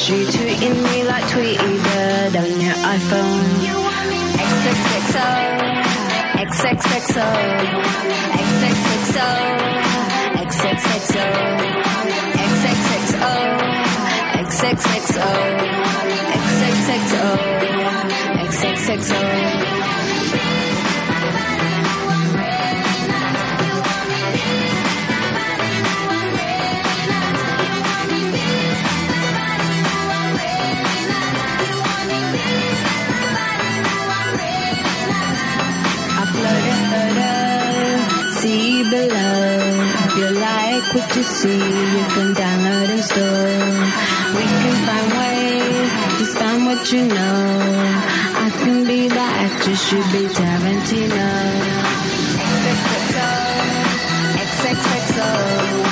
you tweeting me like Tweety Bird on your iPhone. XXXO, XXXO, XXXO, XXXO, XXXO, XXXO, XXXO, XXXO. Below. If you like what you see, you can download and store. We can find ways to find what you know. I can be the actress, you be Tarantino. XXXO, XXXO,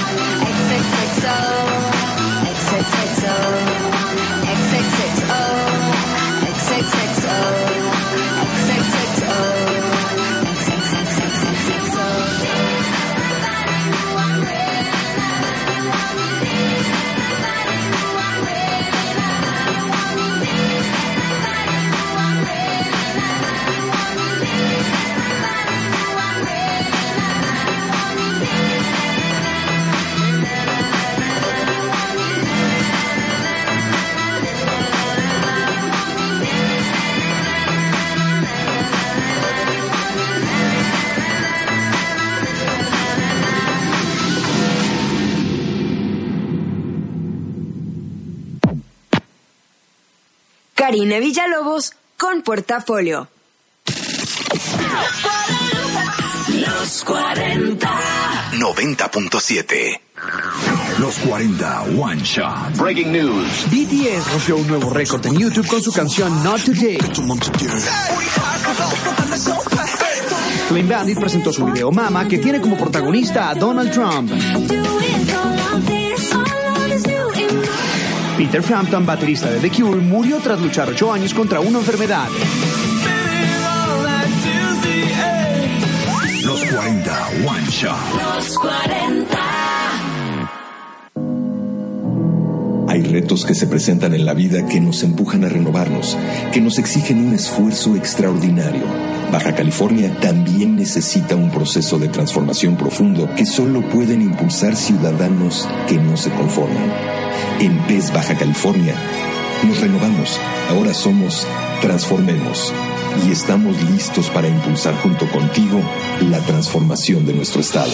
Karina Villalobos con Portafolio. Los 40. 90.7. Los 40 One Shot. Breaking news. BTS rompió un nuevo récord en YouTube con su canción Not Today. Clean Bandit presentó su video Mama, que tiene como protagonista a Donald Trump. Peter Frampton, baterista de The Cure, murió tras luchar ocho años contra una enfermedad. Los 40 One Shot. Los 40. Hay retos que se presentan en la vida que nos empujan a renovarnos, que nos exigen un esfuerzo extraordinario. Baja California también necesita un proceso de transformación profundo que solo pueden impulsar ciudadanos que no se conforman. En PES Baja California nos renovamos. Ahora somos Transformemos. y estamos listos para impulsar junto contigo la transformación de nuestro estado.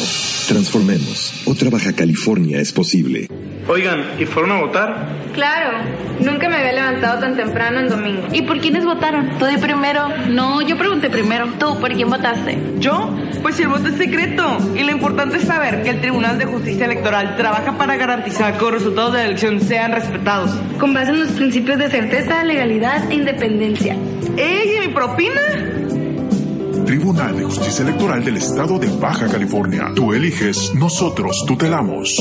Transformemos. Otra Baja California es posible. Oigan, ¿y fueron a votar? Claro, nunca me había levantado tan temprano en domingo. ¿Y por quiénes votaron? Tú de primero. No, yo pregunté primero. ¿Tú por quién votaste? ¿Yo? Pues el voto es secreto. Y lo importante es saber que el Tribunal de Justicia Electoral trabaja para garantizar que los resultados de la elección sean respetados. Con base en los principios de certeza, legalidad e independencia. ¡Ey, y mi propina! Tribunal de Justicia Electoral del Estado de Baja California. Tú eliges, nosotros tutelamos.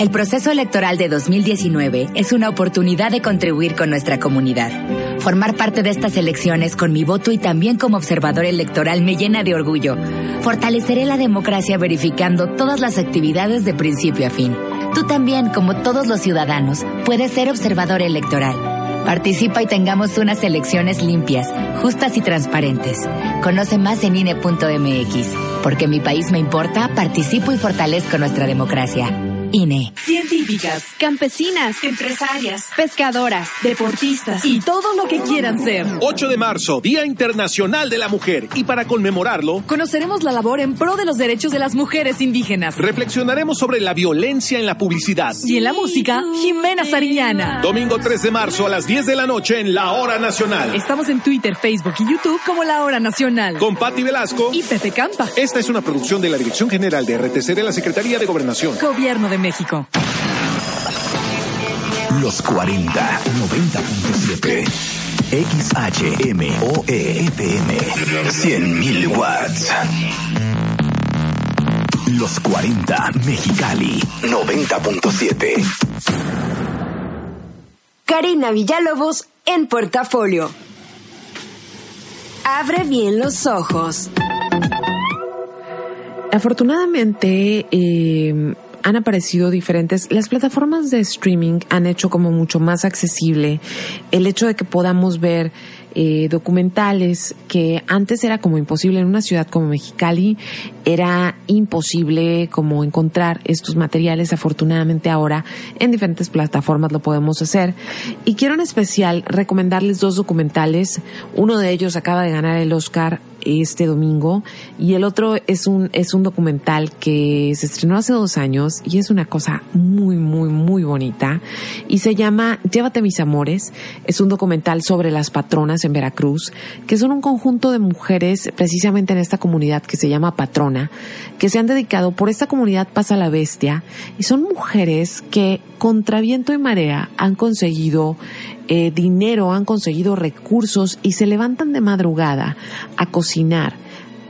El proceso electoral de 2019 es una oportunidad de contribuir con nuestra comunidad. Formar parte de estas elecciones con mi voto y también como observador electoral me llena de orgullo. Fortaleceré la democracia verificando todas las actividades de principio a fin. Tú también, como todos los ciudadanos, puedes ser observador electoral. Participa y tengamos unas elecciones limpias, justas y transparentes. Conoce más en INE.mx. Porque mi país me importa, participo y fortalezco nuestra democracia. INE. Científicas, campesinas, empresarias, pescadoras, deportistas y todo lo que quieran ser. 8 de marzo, Día Internacional de la Mujer. Y para conmemorarlo, conoceremos la labor en pro de los derechos de las mujeres indígenas. Reflexionaremos sobre la violencia en la publicidad. Y en la música, Jimena Sariñana. Domingo 3 de marzo a las 10 de la noche en La Hora Nacional. Estamos en Twitter, Facebook y YouTube como La Hora Nacional. Con Patti Velasco y Pepe Campa. Esta es una producción de la Dirección General de RTC de la Secretaría de Gobernación. Gobierno de México. Los 40, 90.7. XHMOE FM. 100.000 watts. Los 40, Mexicali. 90.7. Karina Villalobos en portafolio. Abre bien los ojos. Afortunadamente, eh, han aparecido diferentes. Las plataformas de streaming han hecho como mucho más accesible el hecho de que podamos ver eh, documentales que antes era como imposible en una ciudad como Mexicali, era imposible como encontrar estos materiales. Afortunadamente ahora en diferentes plataformas lo podemos hacer. Y quiero en especial recomendarles dos documentales. Uno de ellos acaba de ganar el Oscar este domingo y el otro es un es un documental que se estrenó hace dos años y es una cosa muy muy muy bonita y se llama Llévate mis amores. Es un documental sobre las patronas en Veracruz que son un conjunto de mujeres precisamente en esta comunidad que se llama Patrona que se han dedicado por esta comunidad pasa la bestia y son mujeres que contra viento y marea han conseguido eh, dinero, han conseguido recursos y se levantan de madrugada a cocinar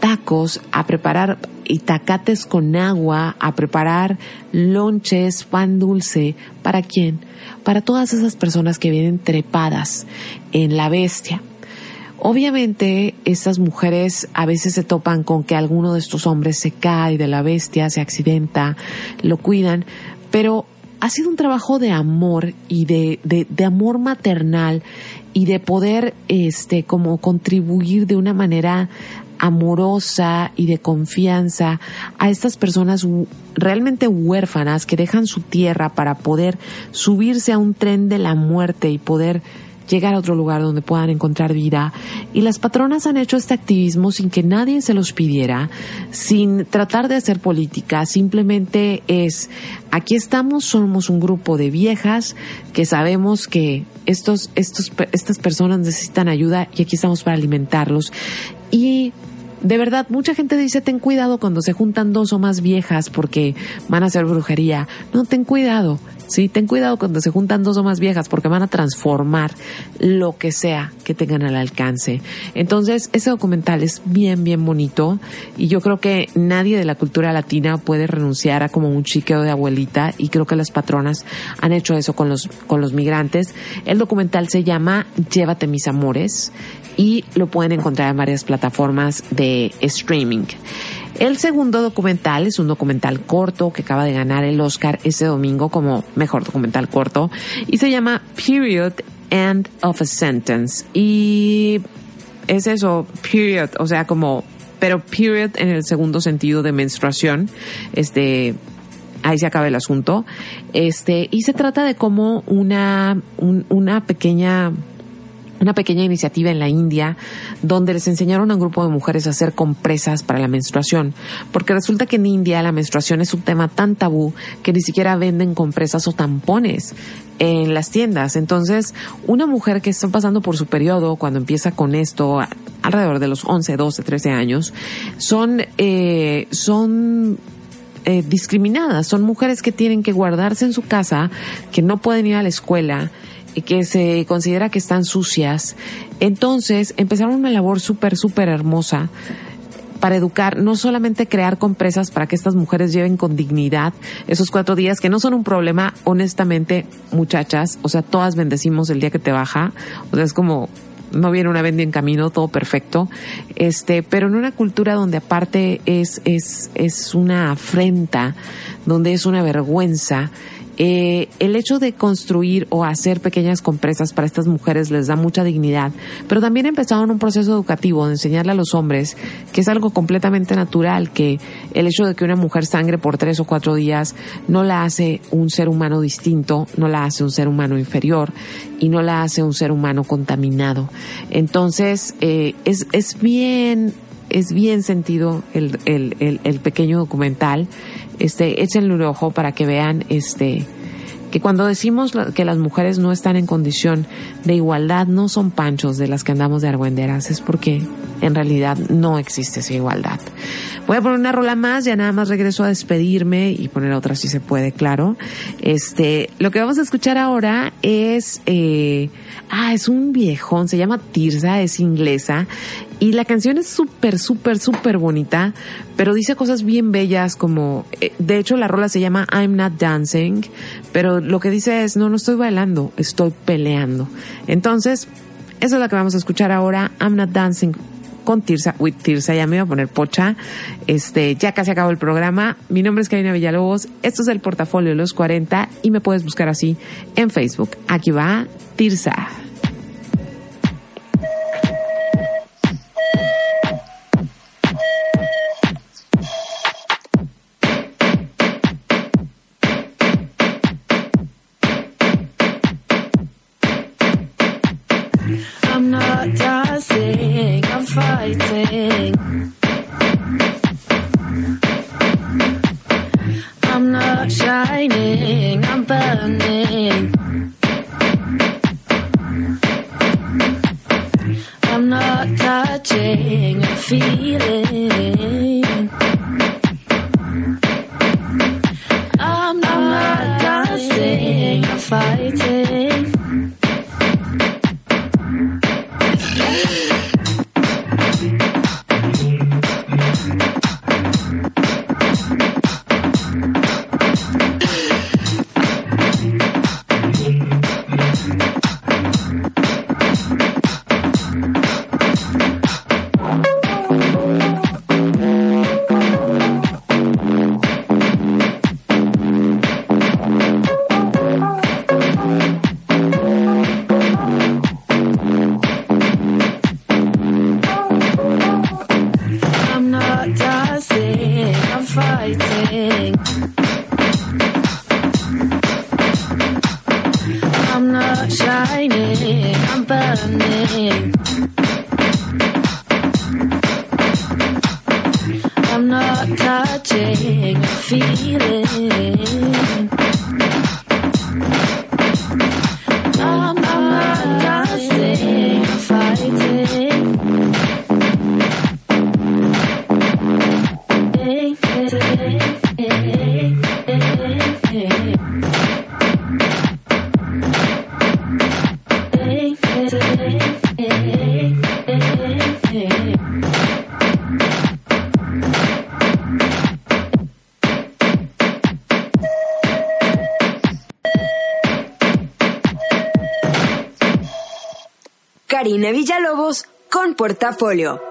tacos, a preparar itacates con agua, a preparar lonches, pan dulce. ¿Para quién? Para todas esas personas que vienen trepadas en la bestia. Obviamente, estas mujeres a veces se topan con que alguno de estos hombres se cae de la bestia, se accidenta, lo cuidan, pero ha sido un trabajo de amor y de, de, de, amor maternal y de poder este como contribuir de una manera amorosa y de confianza a estas personas realmente huérfanas que dejan su tierra para poder subirse a un tren de la muerte y poder llegar a otro lugar donde puedan encontrar vida. Y las patronas han hecho este activismo sin que nadie se los pidiera, sin tratar de hacer política, simplemente es, aquí estamos, somos un grupo de viejas que sabemos que estos, estos, estas personas necesitan ayuda y aquí estamos para alimentarlos. Y de verdad, mucha gente dice ten cuidado cuando se juntan dos o más viejas porque van a hacer brujería. No, ten cuidado. Sí, ten cuidado cuando se juntan dos o más viejas porque van a transformar lo que sea que tengan al alcance. Entonces, ese documental es bien, bien bonito y yo creo que nadie de la cultura latina puede renunciar a como un chiqueo de abuelita y creo que las patronas han hecho eso con los, con los migrantes. El documental se llama Llévate mis amores y lo pueden encontrar en varias plataformas de streaming. El segundo documental es un documental corto que acaba de ganar el Oscar ese domingo como mejor documental corto y se llama Period End of a Sentence. Y es eso, period, o sea, como, pero period en el segundo sentido de menstruación, este, ahí se acaba el asunto. Este, y se trata de cómo una, un, una pequeña una pequeña iniciativa en la India donde les enseñaron a un grupo de mujeres a hacer compresas para la menstruación, porque resulta que en India la menstruación es un tema tan tabú que ni siquiera venden compresas o tampones en las tiendas. Entonces, una mujer que está pasando por su periodo, cuando empieza con esto, alrededor de los 11, 12, 13 años, son, eh, son eh, discriminadas, son mujeres que tienen que guardarse en su casa, que no pueden ir a la escuela, que se considera que están sucias. Entonces empezaron una labor súper, súper hermosa para educar, no solamente crear compresas para que estas mujeres lleven con dignidad esos cuatro días, que no son un problema, honestamente, muchachas, o sea, todas bendecimos el día que te baja, o sea, es como, no viene una bendia en camino, todo perfecto, este, pero en una cultura donde aparte es, es, es una afrenta, donde es una vergüenza, eh, el hecho de construir o hacer pequeñas compresas para estas mujeres les da mucha dignidad, pero también empezaron un proceso educativo de enseñarle a los hombres que es algo completamente natural, que el hecho de que una mujer sangre por tres o cuatro días no la hace un ser humano distinto, no la hace un ser humano inferior y no la hace un ser humano contaminado. Entonces, eh, es, es bien es bien sentido el, el, el, pequeño documental. Este, échenle un ojo para que vean este, que cuando decimos que las mujeres no están en condición de igualdad, no son panchos de las que andamos de argüenderas, es porque en realidad no existe esa igualdad. Voy a poner una rola más, ya nada más regreso a despedirme y poner otra si se puede, claro. Este, lo que vamos a escuchar ahora es, eh, ah, es un viejón, se llama Tirsa, es inglesa y la canción es súper, súper, súper bonita, pero dice cosas bien bellas como, eh, de hecho la rola se llama I'm not dancing, pero lo que dice es, no, no estoy bailando, estoy peleando. Entonces, eso es lo que vamos a escuchar ahora, I'm not dancing con Tirsa, with Tirsa, ya me iba a poner pocha. Este, ya casi acabó el programa. Mi nombre es Karina Villalobos. Esto es el portafolio de los 40 y me puedes buscar así en Facebook. Aquí va Tirsa. feeling, I'm feeling. Karina Villalobos con Portafolio.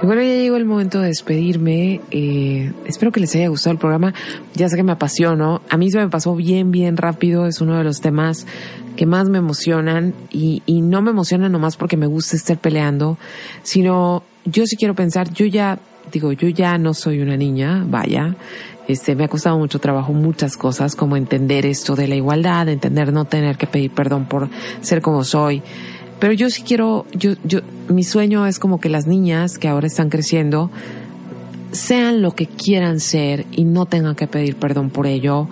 Bueno, ya llegó el momento de despedirme. Eh, espero que les haya gustado el programa. Ya sé que me apasiono. A mí se me pasó bien, bien rápido. Es uno de los temas que más me emocionan. Y, y no me emociona nomás porque me gusta estar peleando, sino yo sí quiero pensar, yo ya digo, yo ya no soy una niña, vaya, este, me ha costado mucho trabajo muchas cosas, como entender esto de la igualdad, entender no tener que pedir perdón por ser como soy. Pero yo sí quiero, yo, yo, mi sueño es como que las niñas que ahora están creciendo sean lo que quieran ser y no tengan que pedir perdón por ello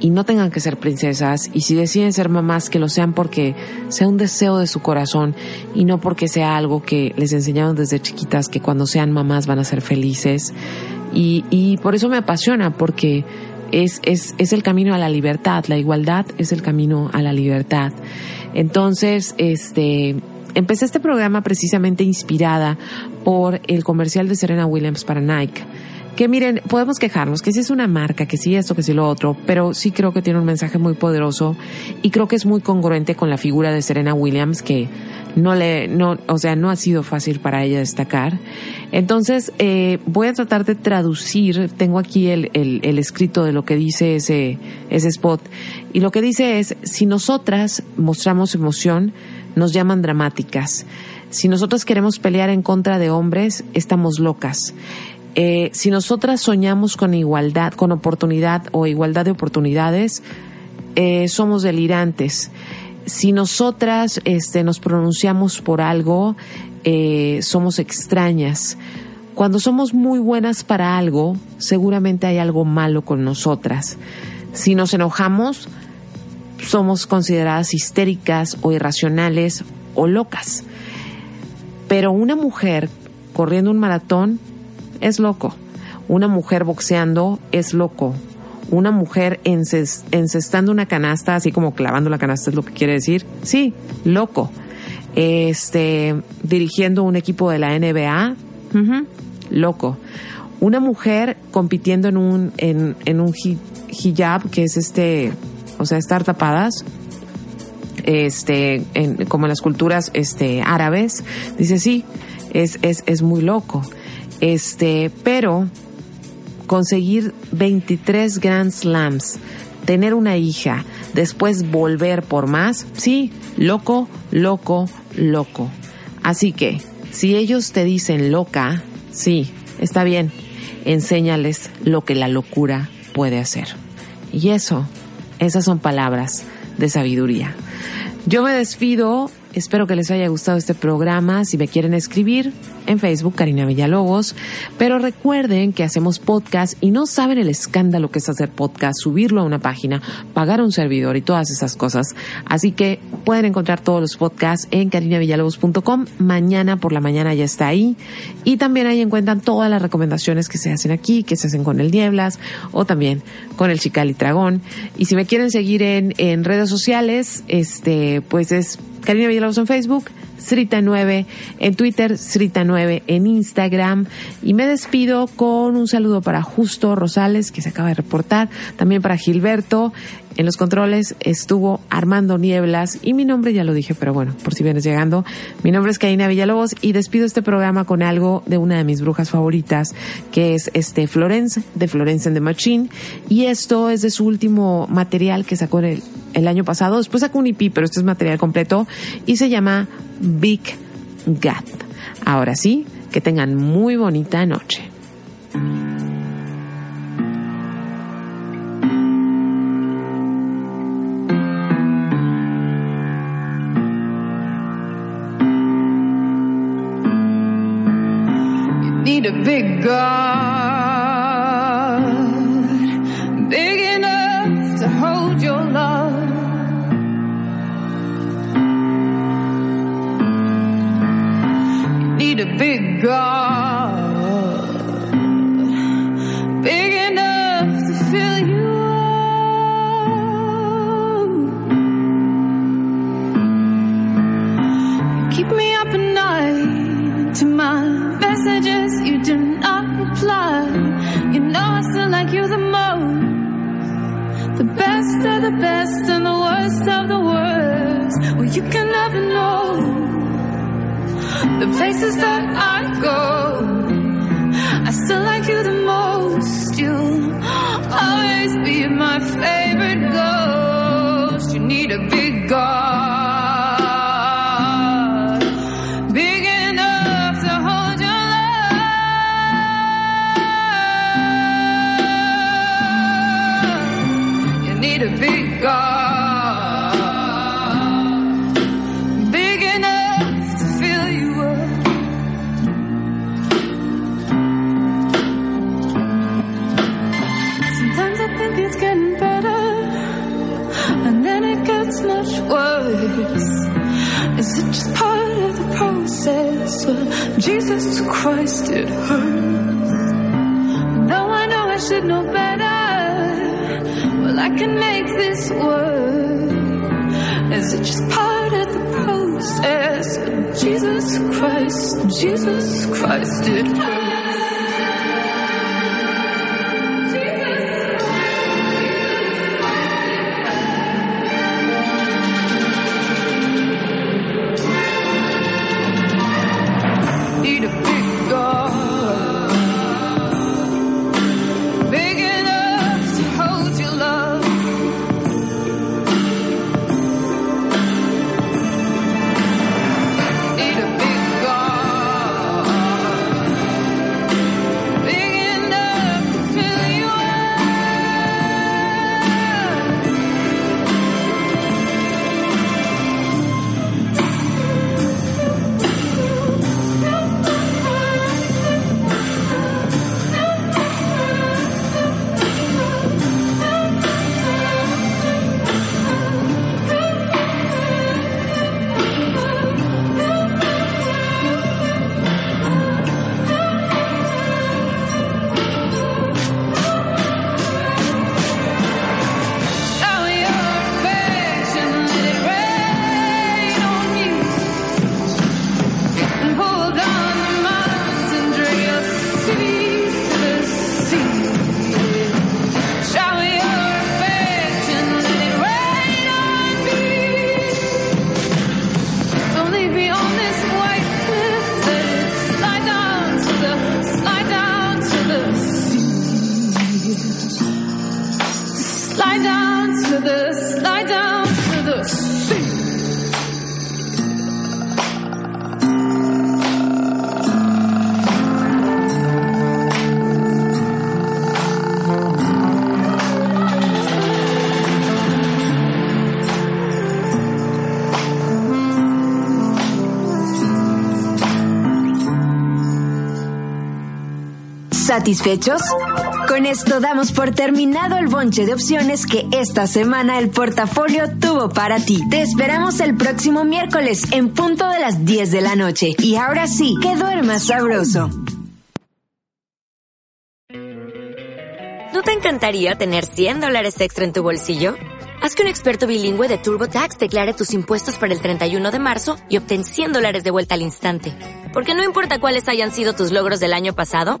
y no tengan que ser princesas y si deciden ser mamás que lo sean porque sea un deseo de su corazón y no porque sea algo que les enseñaron desde chiquitas que cuando sean mamás van a ser felices y, y por eso me apasiona porque es, es, es el camino a la libertad, la igualdad es el camino a la libertad. Entonces, este, empecé este programa precisamente inspirada por el comercial de Serena Williams para Nike que miren, podemos quejarnos que si es una marca, que sí esto, que sí lo otro, pero sí creo que tiene un mensaje muy poderoso y creo que es muy congruente con la figura de Serena Williams que no le, no, o sea, no ha sido fácil para ella destacar. Entonces, eh, voy a tratar de traducir, tengo aquí el, el, el escrito de lo que dice ese, ese spot y lo que dice es, si nosotras mostramos emoción, nos llaman dramáticas. Si nosotras queremos pelear en contra de hombres, estamos locas. Eh, si nosotras soñamos con igualdad, con oportunidad o igualdad de oportunidades, eh, somos delirantes. Si nosotras este, nos pronunciamos por algo, eh, somos extrañas. Cuando somos muy buenas para algo, seguramente hay algo malo con nosotras. Si nos enojamos, somos consideradas histéricas o irracionales o locas. Pero una mujer corriendo un maratón es loco. Una mujer boxeando es loco. Una mujer encestando una canasta, así como clavando la canasta es lo que quiere decir. Sí, loco. Este, dirigiendo un equipo de la NBA, loco. Una mujer compitiendo en un, en, un hijab, que es este, o sea, estar tapadas, este, en, como en las culturas este, árabes, dice sí, es, es, es muy loco. Este, pero conseguir 23 Grand Slams, tener una hija, después volver por más, sí, loco, loco, loco. Así que, si ellos te dicen loca, sí, está bien, enséñales lo que la locura puede hacer. Y eso, esas son palabras de sabiduría. Yo me despido Espero que les haya gustado este programa. Si me quieren escribir en Facebook, Karina Villalobos. Pero recuerden que hacemos podcast y no saben el escándalo que es hacer podcast, subirlo a una página, pagar un servidor y todas esas cosas. Así que pueden encontrar todos los podcasts en carinavillalobos.com. Mañana por la mañana ya está ahí. Y también ahí encuentran todas las recomendaciones que se hacen aquí, que se hacen con el Nieblas o también con el Chical y Tragón. Y si me quieren seguir en, en redes sociales, este, pues es Karina Villalobos en Facebook, Srita9 en Twitter, Srita9 en Instagram. Y me despido con un saludo para Justo Rosales, que se acaba de reportar, también para Gilberto. En los controles estuvo Armando Nieblas y mi nombre ya lo dije, pero bueno, por si vienes llegando, mi nombre es Karina Villalobos y despido este programa con algo de una de mis brujas favoritas, que es este Florence, de Florence and the Machine. Y esto es de su último material que sacó el, el año pasado. Después sacó un EP, pero este es material completo y se llama Big Gat. Ahora sí, que tengan muy bonita noche. God, ¿Satisfechos? Con esto damos por terminado el bonche de opciones que esta semana el portafolio tuvo para ti. Te esperamos el próximo miércoles en punto de las 10 de la noche. Y ahora sí, que duermas sabroso. ¿No te encantaría tener 100 dólares extra en tu bolsillo? Haz que un experto bilingüe de TurboTax declare tus impuestos para el 31 de marzo y obtén 100 dólares de vuelta al instante. Porque no importa cuáles hayan sido tus logros del año pasado,